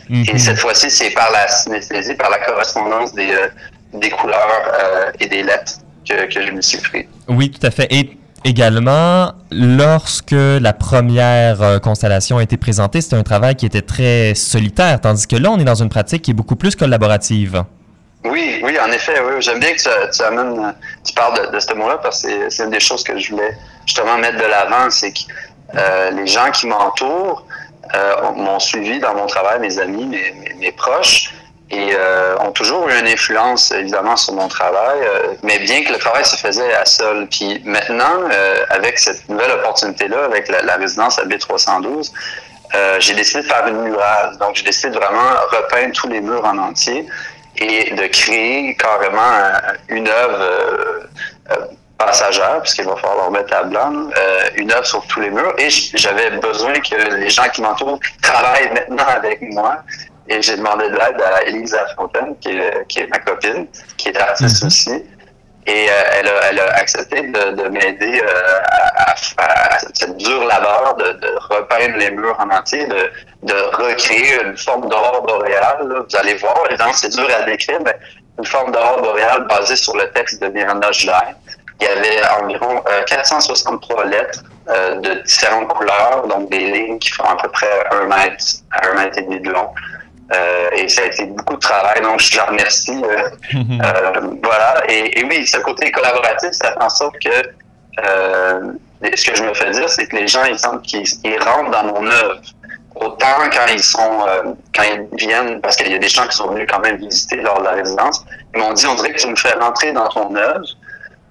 Et Mhm. cette fois-ci, c'est par la synesthésie, par la correspondance des, euh, des couleurs euh, et des lettres que, que je me suis pris. Oui, tout à fait. Et également, lorsque la première euh, constellation a été présentée, c'était un travail qui était très solitaire, tandis que là, on est dans une pratique qui est beaucoup plus collaborative. Oui, oui, en effet, oui. J'aime bien que tu, tu amènes, tu parles de, de ce mot-là parce que c'est- une des choses que je voulais justement mettre de l'avant, c'est que euh, les gens qui m'entourent euh, ont- m'ont suivi dans mon travail, mes amis, mes, mes, mes proches, et euh, ont toujours eu une influence évidemment sur mon travail, euh, mais bien que le travail se faisait à seul. Puis maintenant, euh, avec cette nouvelle opportunité-là, avec la, résidence à B312, euh, j'ai décidé de faire une murale. Donc, j'ai décidé de vraiment repeindre tous les murs en entier et de créer carrément euh, une œuvre euh, passagère, puisqu'il va falloir mettre à blanc, euh, une œuvre sur tous les murs. Et j'avais besoin que les gens qui m'entourent travaillent maintenant avec moi. Et j'ai demandé de l'aide à Élise Fontaine, qui est, qui est ma copine, qui est artiste aussi. Et euh, elle, a, elle a accepté de, de m'aider euh, à, à- à cette dure labeur de, de repeindre les murs en entier, de, de recréer une forme d'aurore boréale. là. Vous allez voir, c'est dur à décrire, mais une forme d'aurore boréale basée sur le texte de Miranda July. Il y avait environ euh, 463 lettres euh, de différentes couleurs, donc des lignes qui font à peu près un mètre à un mètre et demi de long. Euh, et ça a été beaucoup de travail, donc je la remercie. euh, euh, voilà, et, et oui, ce côté collaboratif, ça fait en sorte que ce que je me fais dire, c'est que les gens, ils sentent qu'ils ils rentrent dans mon œuvre. Autant quand ils sont, quand ils viennent, parce qu'il y a des gens qui sont venus quand même visiter lors de la résidence, ils m'ont dit, on dirait que tu me fais rentrer dans ton œuvre.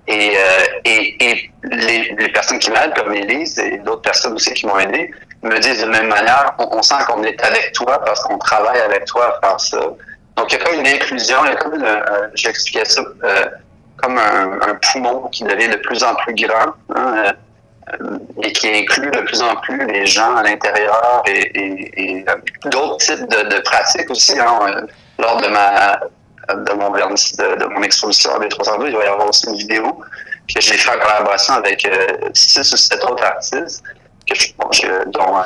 Et, et, et les, les personnes qui m'aident, comme Élise et d'autres personnes aussi qui m'ont aidé, me disent de la même manière, on, sent qu'on est avec toi parce qu'on travaille avec toi à faire ça. Donc, il y a comme une inclusion, il y a comme, une- euh, j'expliquais ça, euh, comme un, poumon qui devient de plus en plus grand hein, euh, euh, et qui inclut de plus en plus les gens à l'intérieur et, euh, d'autres types de, pratiques aussi. hein. Euh, lors de ma de mon de, de mon exposition à B302, il va y avoir aussi une vidéo que j'ai fait en collaboration avec euh, six ou sept autres artistes, que je, dont euh,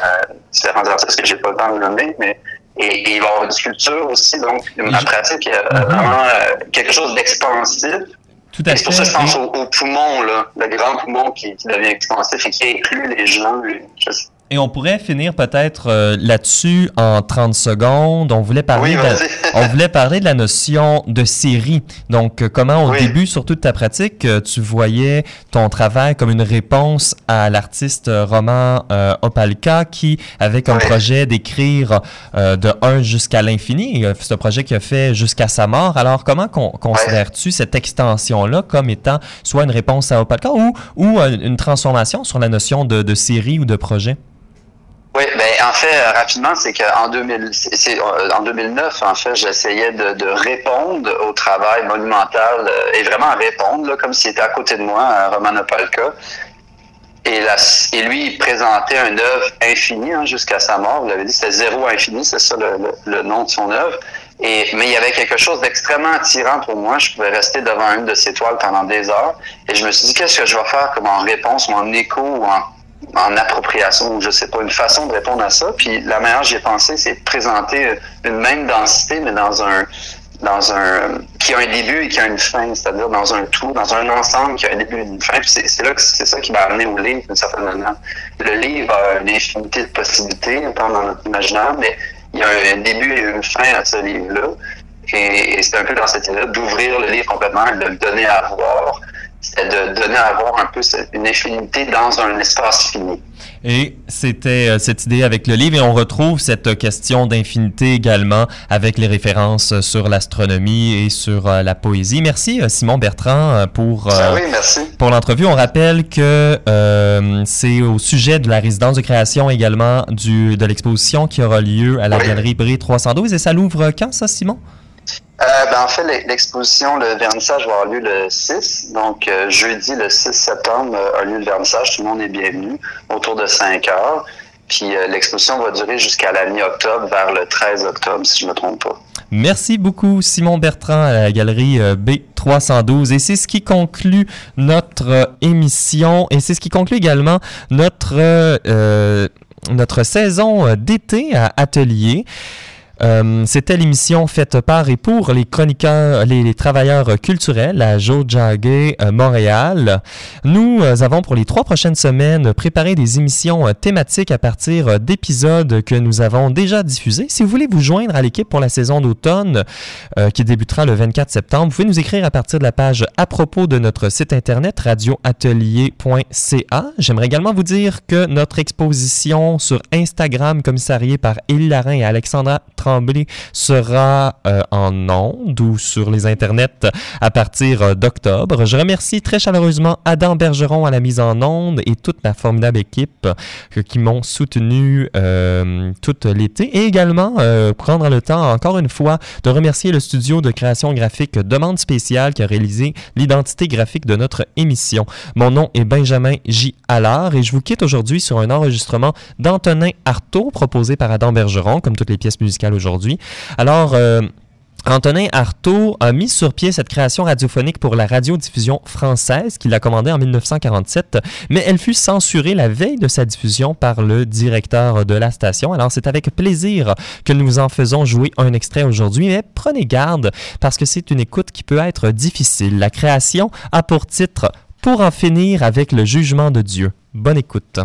différents artistes que j'ai pas le temps de nommer, mais et, et il va y avoir une sculpture aussi, donc ma pratique est euh, vraiment euh, quelque chose d'expansif. Tout à Et C'est pour ça que je fait. pense au, au poumon, là, le grand poumon qui, qui devient expansif et qui inclut les gens. et je sais- Et on pourrait finir peut-être euh, là-dessus en 30 secondes. On voulait parler, Oui, de, la, on voulait parler de la notion de série. Donc, euh, comment au début, surtout de ta pratique, euh, tu voyais ton travail comme une réponse à l'artiste Roman Opalka qui avait comme projet d'écrire de 1 jusqu'à l'infini. C'est un projet qui a fait jusqu'à sa mort. Alors, comment con- considères-tu cette extension-là comme étant soit une réponse à Opalka ou, ou une transformation sur la notion de, de série ou de projet? Oui, ben en fait, euh, rapidement, c'est qu'en 2000, c'est- c'est, euh, en 2009, en fait, j'essayais de, répondre au travail monumental euh, et vraiment répondre, là, comme s'il était à côté de moi, Roman Opalka. Et, et lui, il présentait une œuvre infinie hein, jusqu'à sa mort. Vous l'avez dit, c'était zéro infini, c'est ça le, nom de son œuvre. Et, mais il y avait quelque chose d'extrêmement attirant pour moi. Je pouvais rester devant une de ses toiles pendant des heures. Et je me suis dit, qu'est-ce que je vais faire comme en réponse ou en écho ou en, en appropriation ou je sais pas, une façon de répondre à ça. Puis la manière que j'ai pensé, c'est de présenter une même densité, mais dans un dans un qui a un début et qui a une fin, c'est-à-dire dans un tout, dans un ensemble qui a un début et une fin. C'est là que c'est ça qui m'a amené au livre d'une certaine manière. Le livre a une infinité de possibilités dans notre imaginaire, mais il y a un début et une fin à ce livre-là. Et, c'est un peu dans cette idée d'ouvrir le livre complètement, de le donner à voir. C'est de donner à voir un peu une infinité dans un espace fini. Et c'était euh, cette idée avec le livre et on retrouve cette question d'infinité également avec les références sur l'astronomie et sur euh, la poésie. Merci euh, Simon Bertrand pour, ben pour l'entrevue. On rappelle que c'est au sujet de la résidence de création également du, de l'exposition qui aura lieu à la Galerie Bré 312 et ça l'ouvre quand ça Simon? Euh, ben, en fait, l'exposition, le vernissage va avoir lieu le 6. Donc, euh, jeudi, le 6 septembre, euh, a lieu le vernissage. Tout le monde est bienvenu, autour de 5 heures. Puis l'exposition va durer jusqu'à la mi-octobre, vers le 13 octobre, si je ne me trompe pas. Merci beaucoup, Simon Bertrand, à la galerie B312. Et c'est ce qui conclut notre émission. Et c'est ce qui conclut également notre, notre saison d'été à Atelier. Euh, c'était l'émission faite par et pour les chroniqueurs, les, travailleurs culturels à Jojage euh, Montréal. Nous euh, avons pour les trois prochaines semaines préparé des émissions thématiques à partir d'épisodes que nous avons déjà diffusés. Si vous voulez vous joindre à l'équipe pour la saison d'automne qui débutera le 24 septembre, vous pouvez nous écrire à partir de la page à propos de notre site internet radioatelier.ca. J'aimerais également vous dire que notre exposition sur Instagram commissariée par Élie Larin et Alexandra sera euh, en ondes ou sur les internets à partir euh, d'octobre. Je remercie très chaleureusement Adam Bergeron à la mise en ondes et toute la formidable équipe euh, qui m'ont soutenu tout l'été et également prendre le temps encore une fois de remercier le studio de création graphique Demande spéciale qui a réalisé l'identité graphique de notre émission. Mon nom est Benjamin J. Allard et je vous quitte aujourd'hui sur un enregistrement d'Antonin Artaud proposé par Adam Bergeron comme toutes les pièces musicales aujourd'hui. Alors, euh, Antonin Artaud a mis sur pied cette création radiophonique pour la radiodiffusion française qu'il a commandée en 1947, mais elle fut censurée la veille de sa diffusion par le directeur de la station. Alors c'est avec plaisir que nous en faisons jouer un extrait aujourd'hui, mais prenez garde parce que c'est une écoute qui peut être difficile. La création a pour titre Pour en finir avec le jugement de Dieu. Bonne écoute.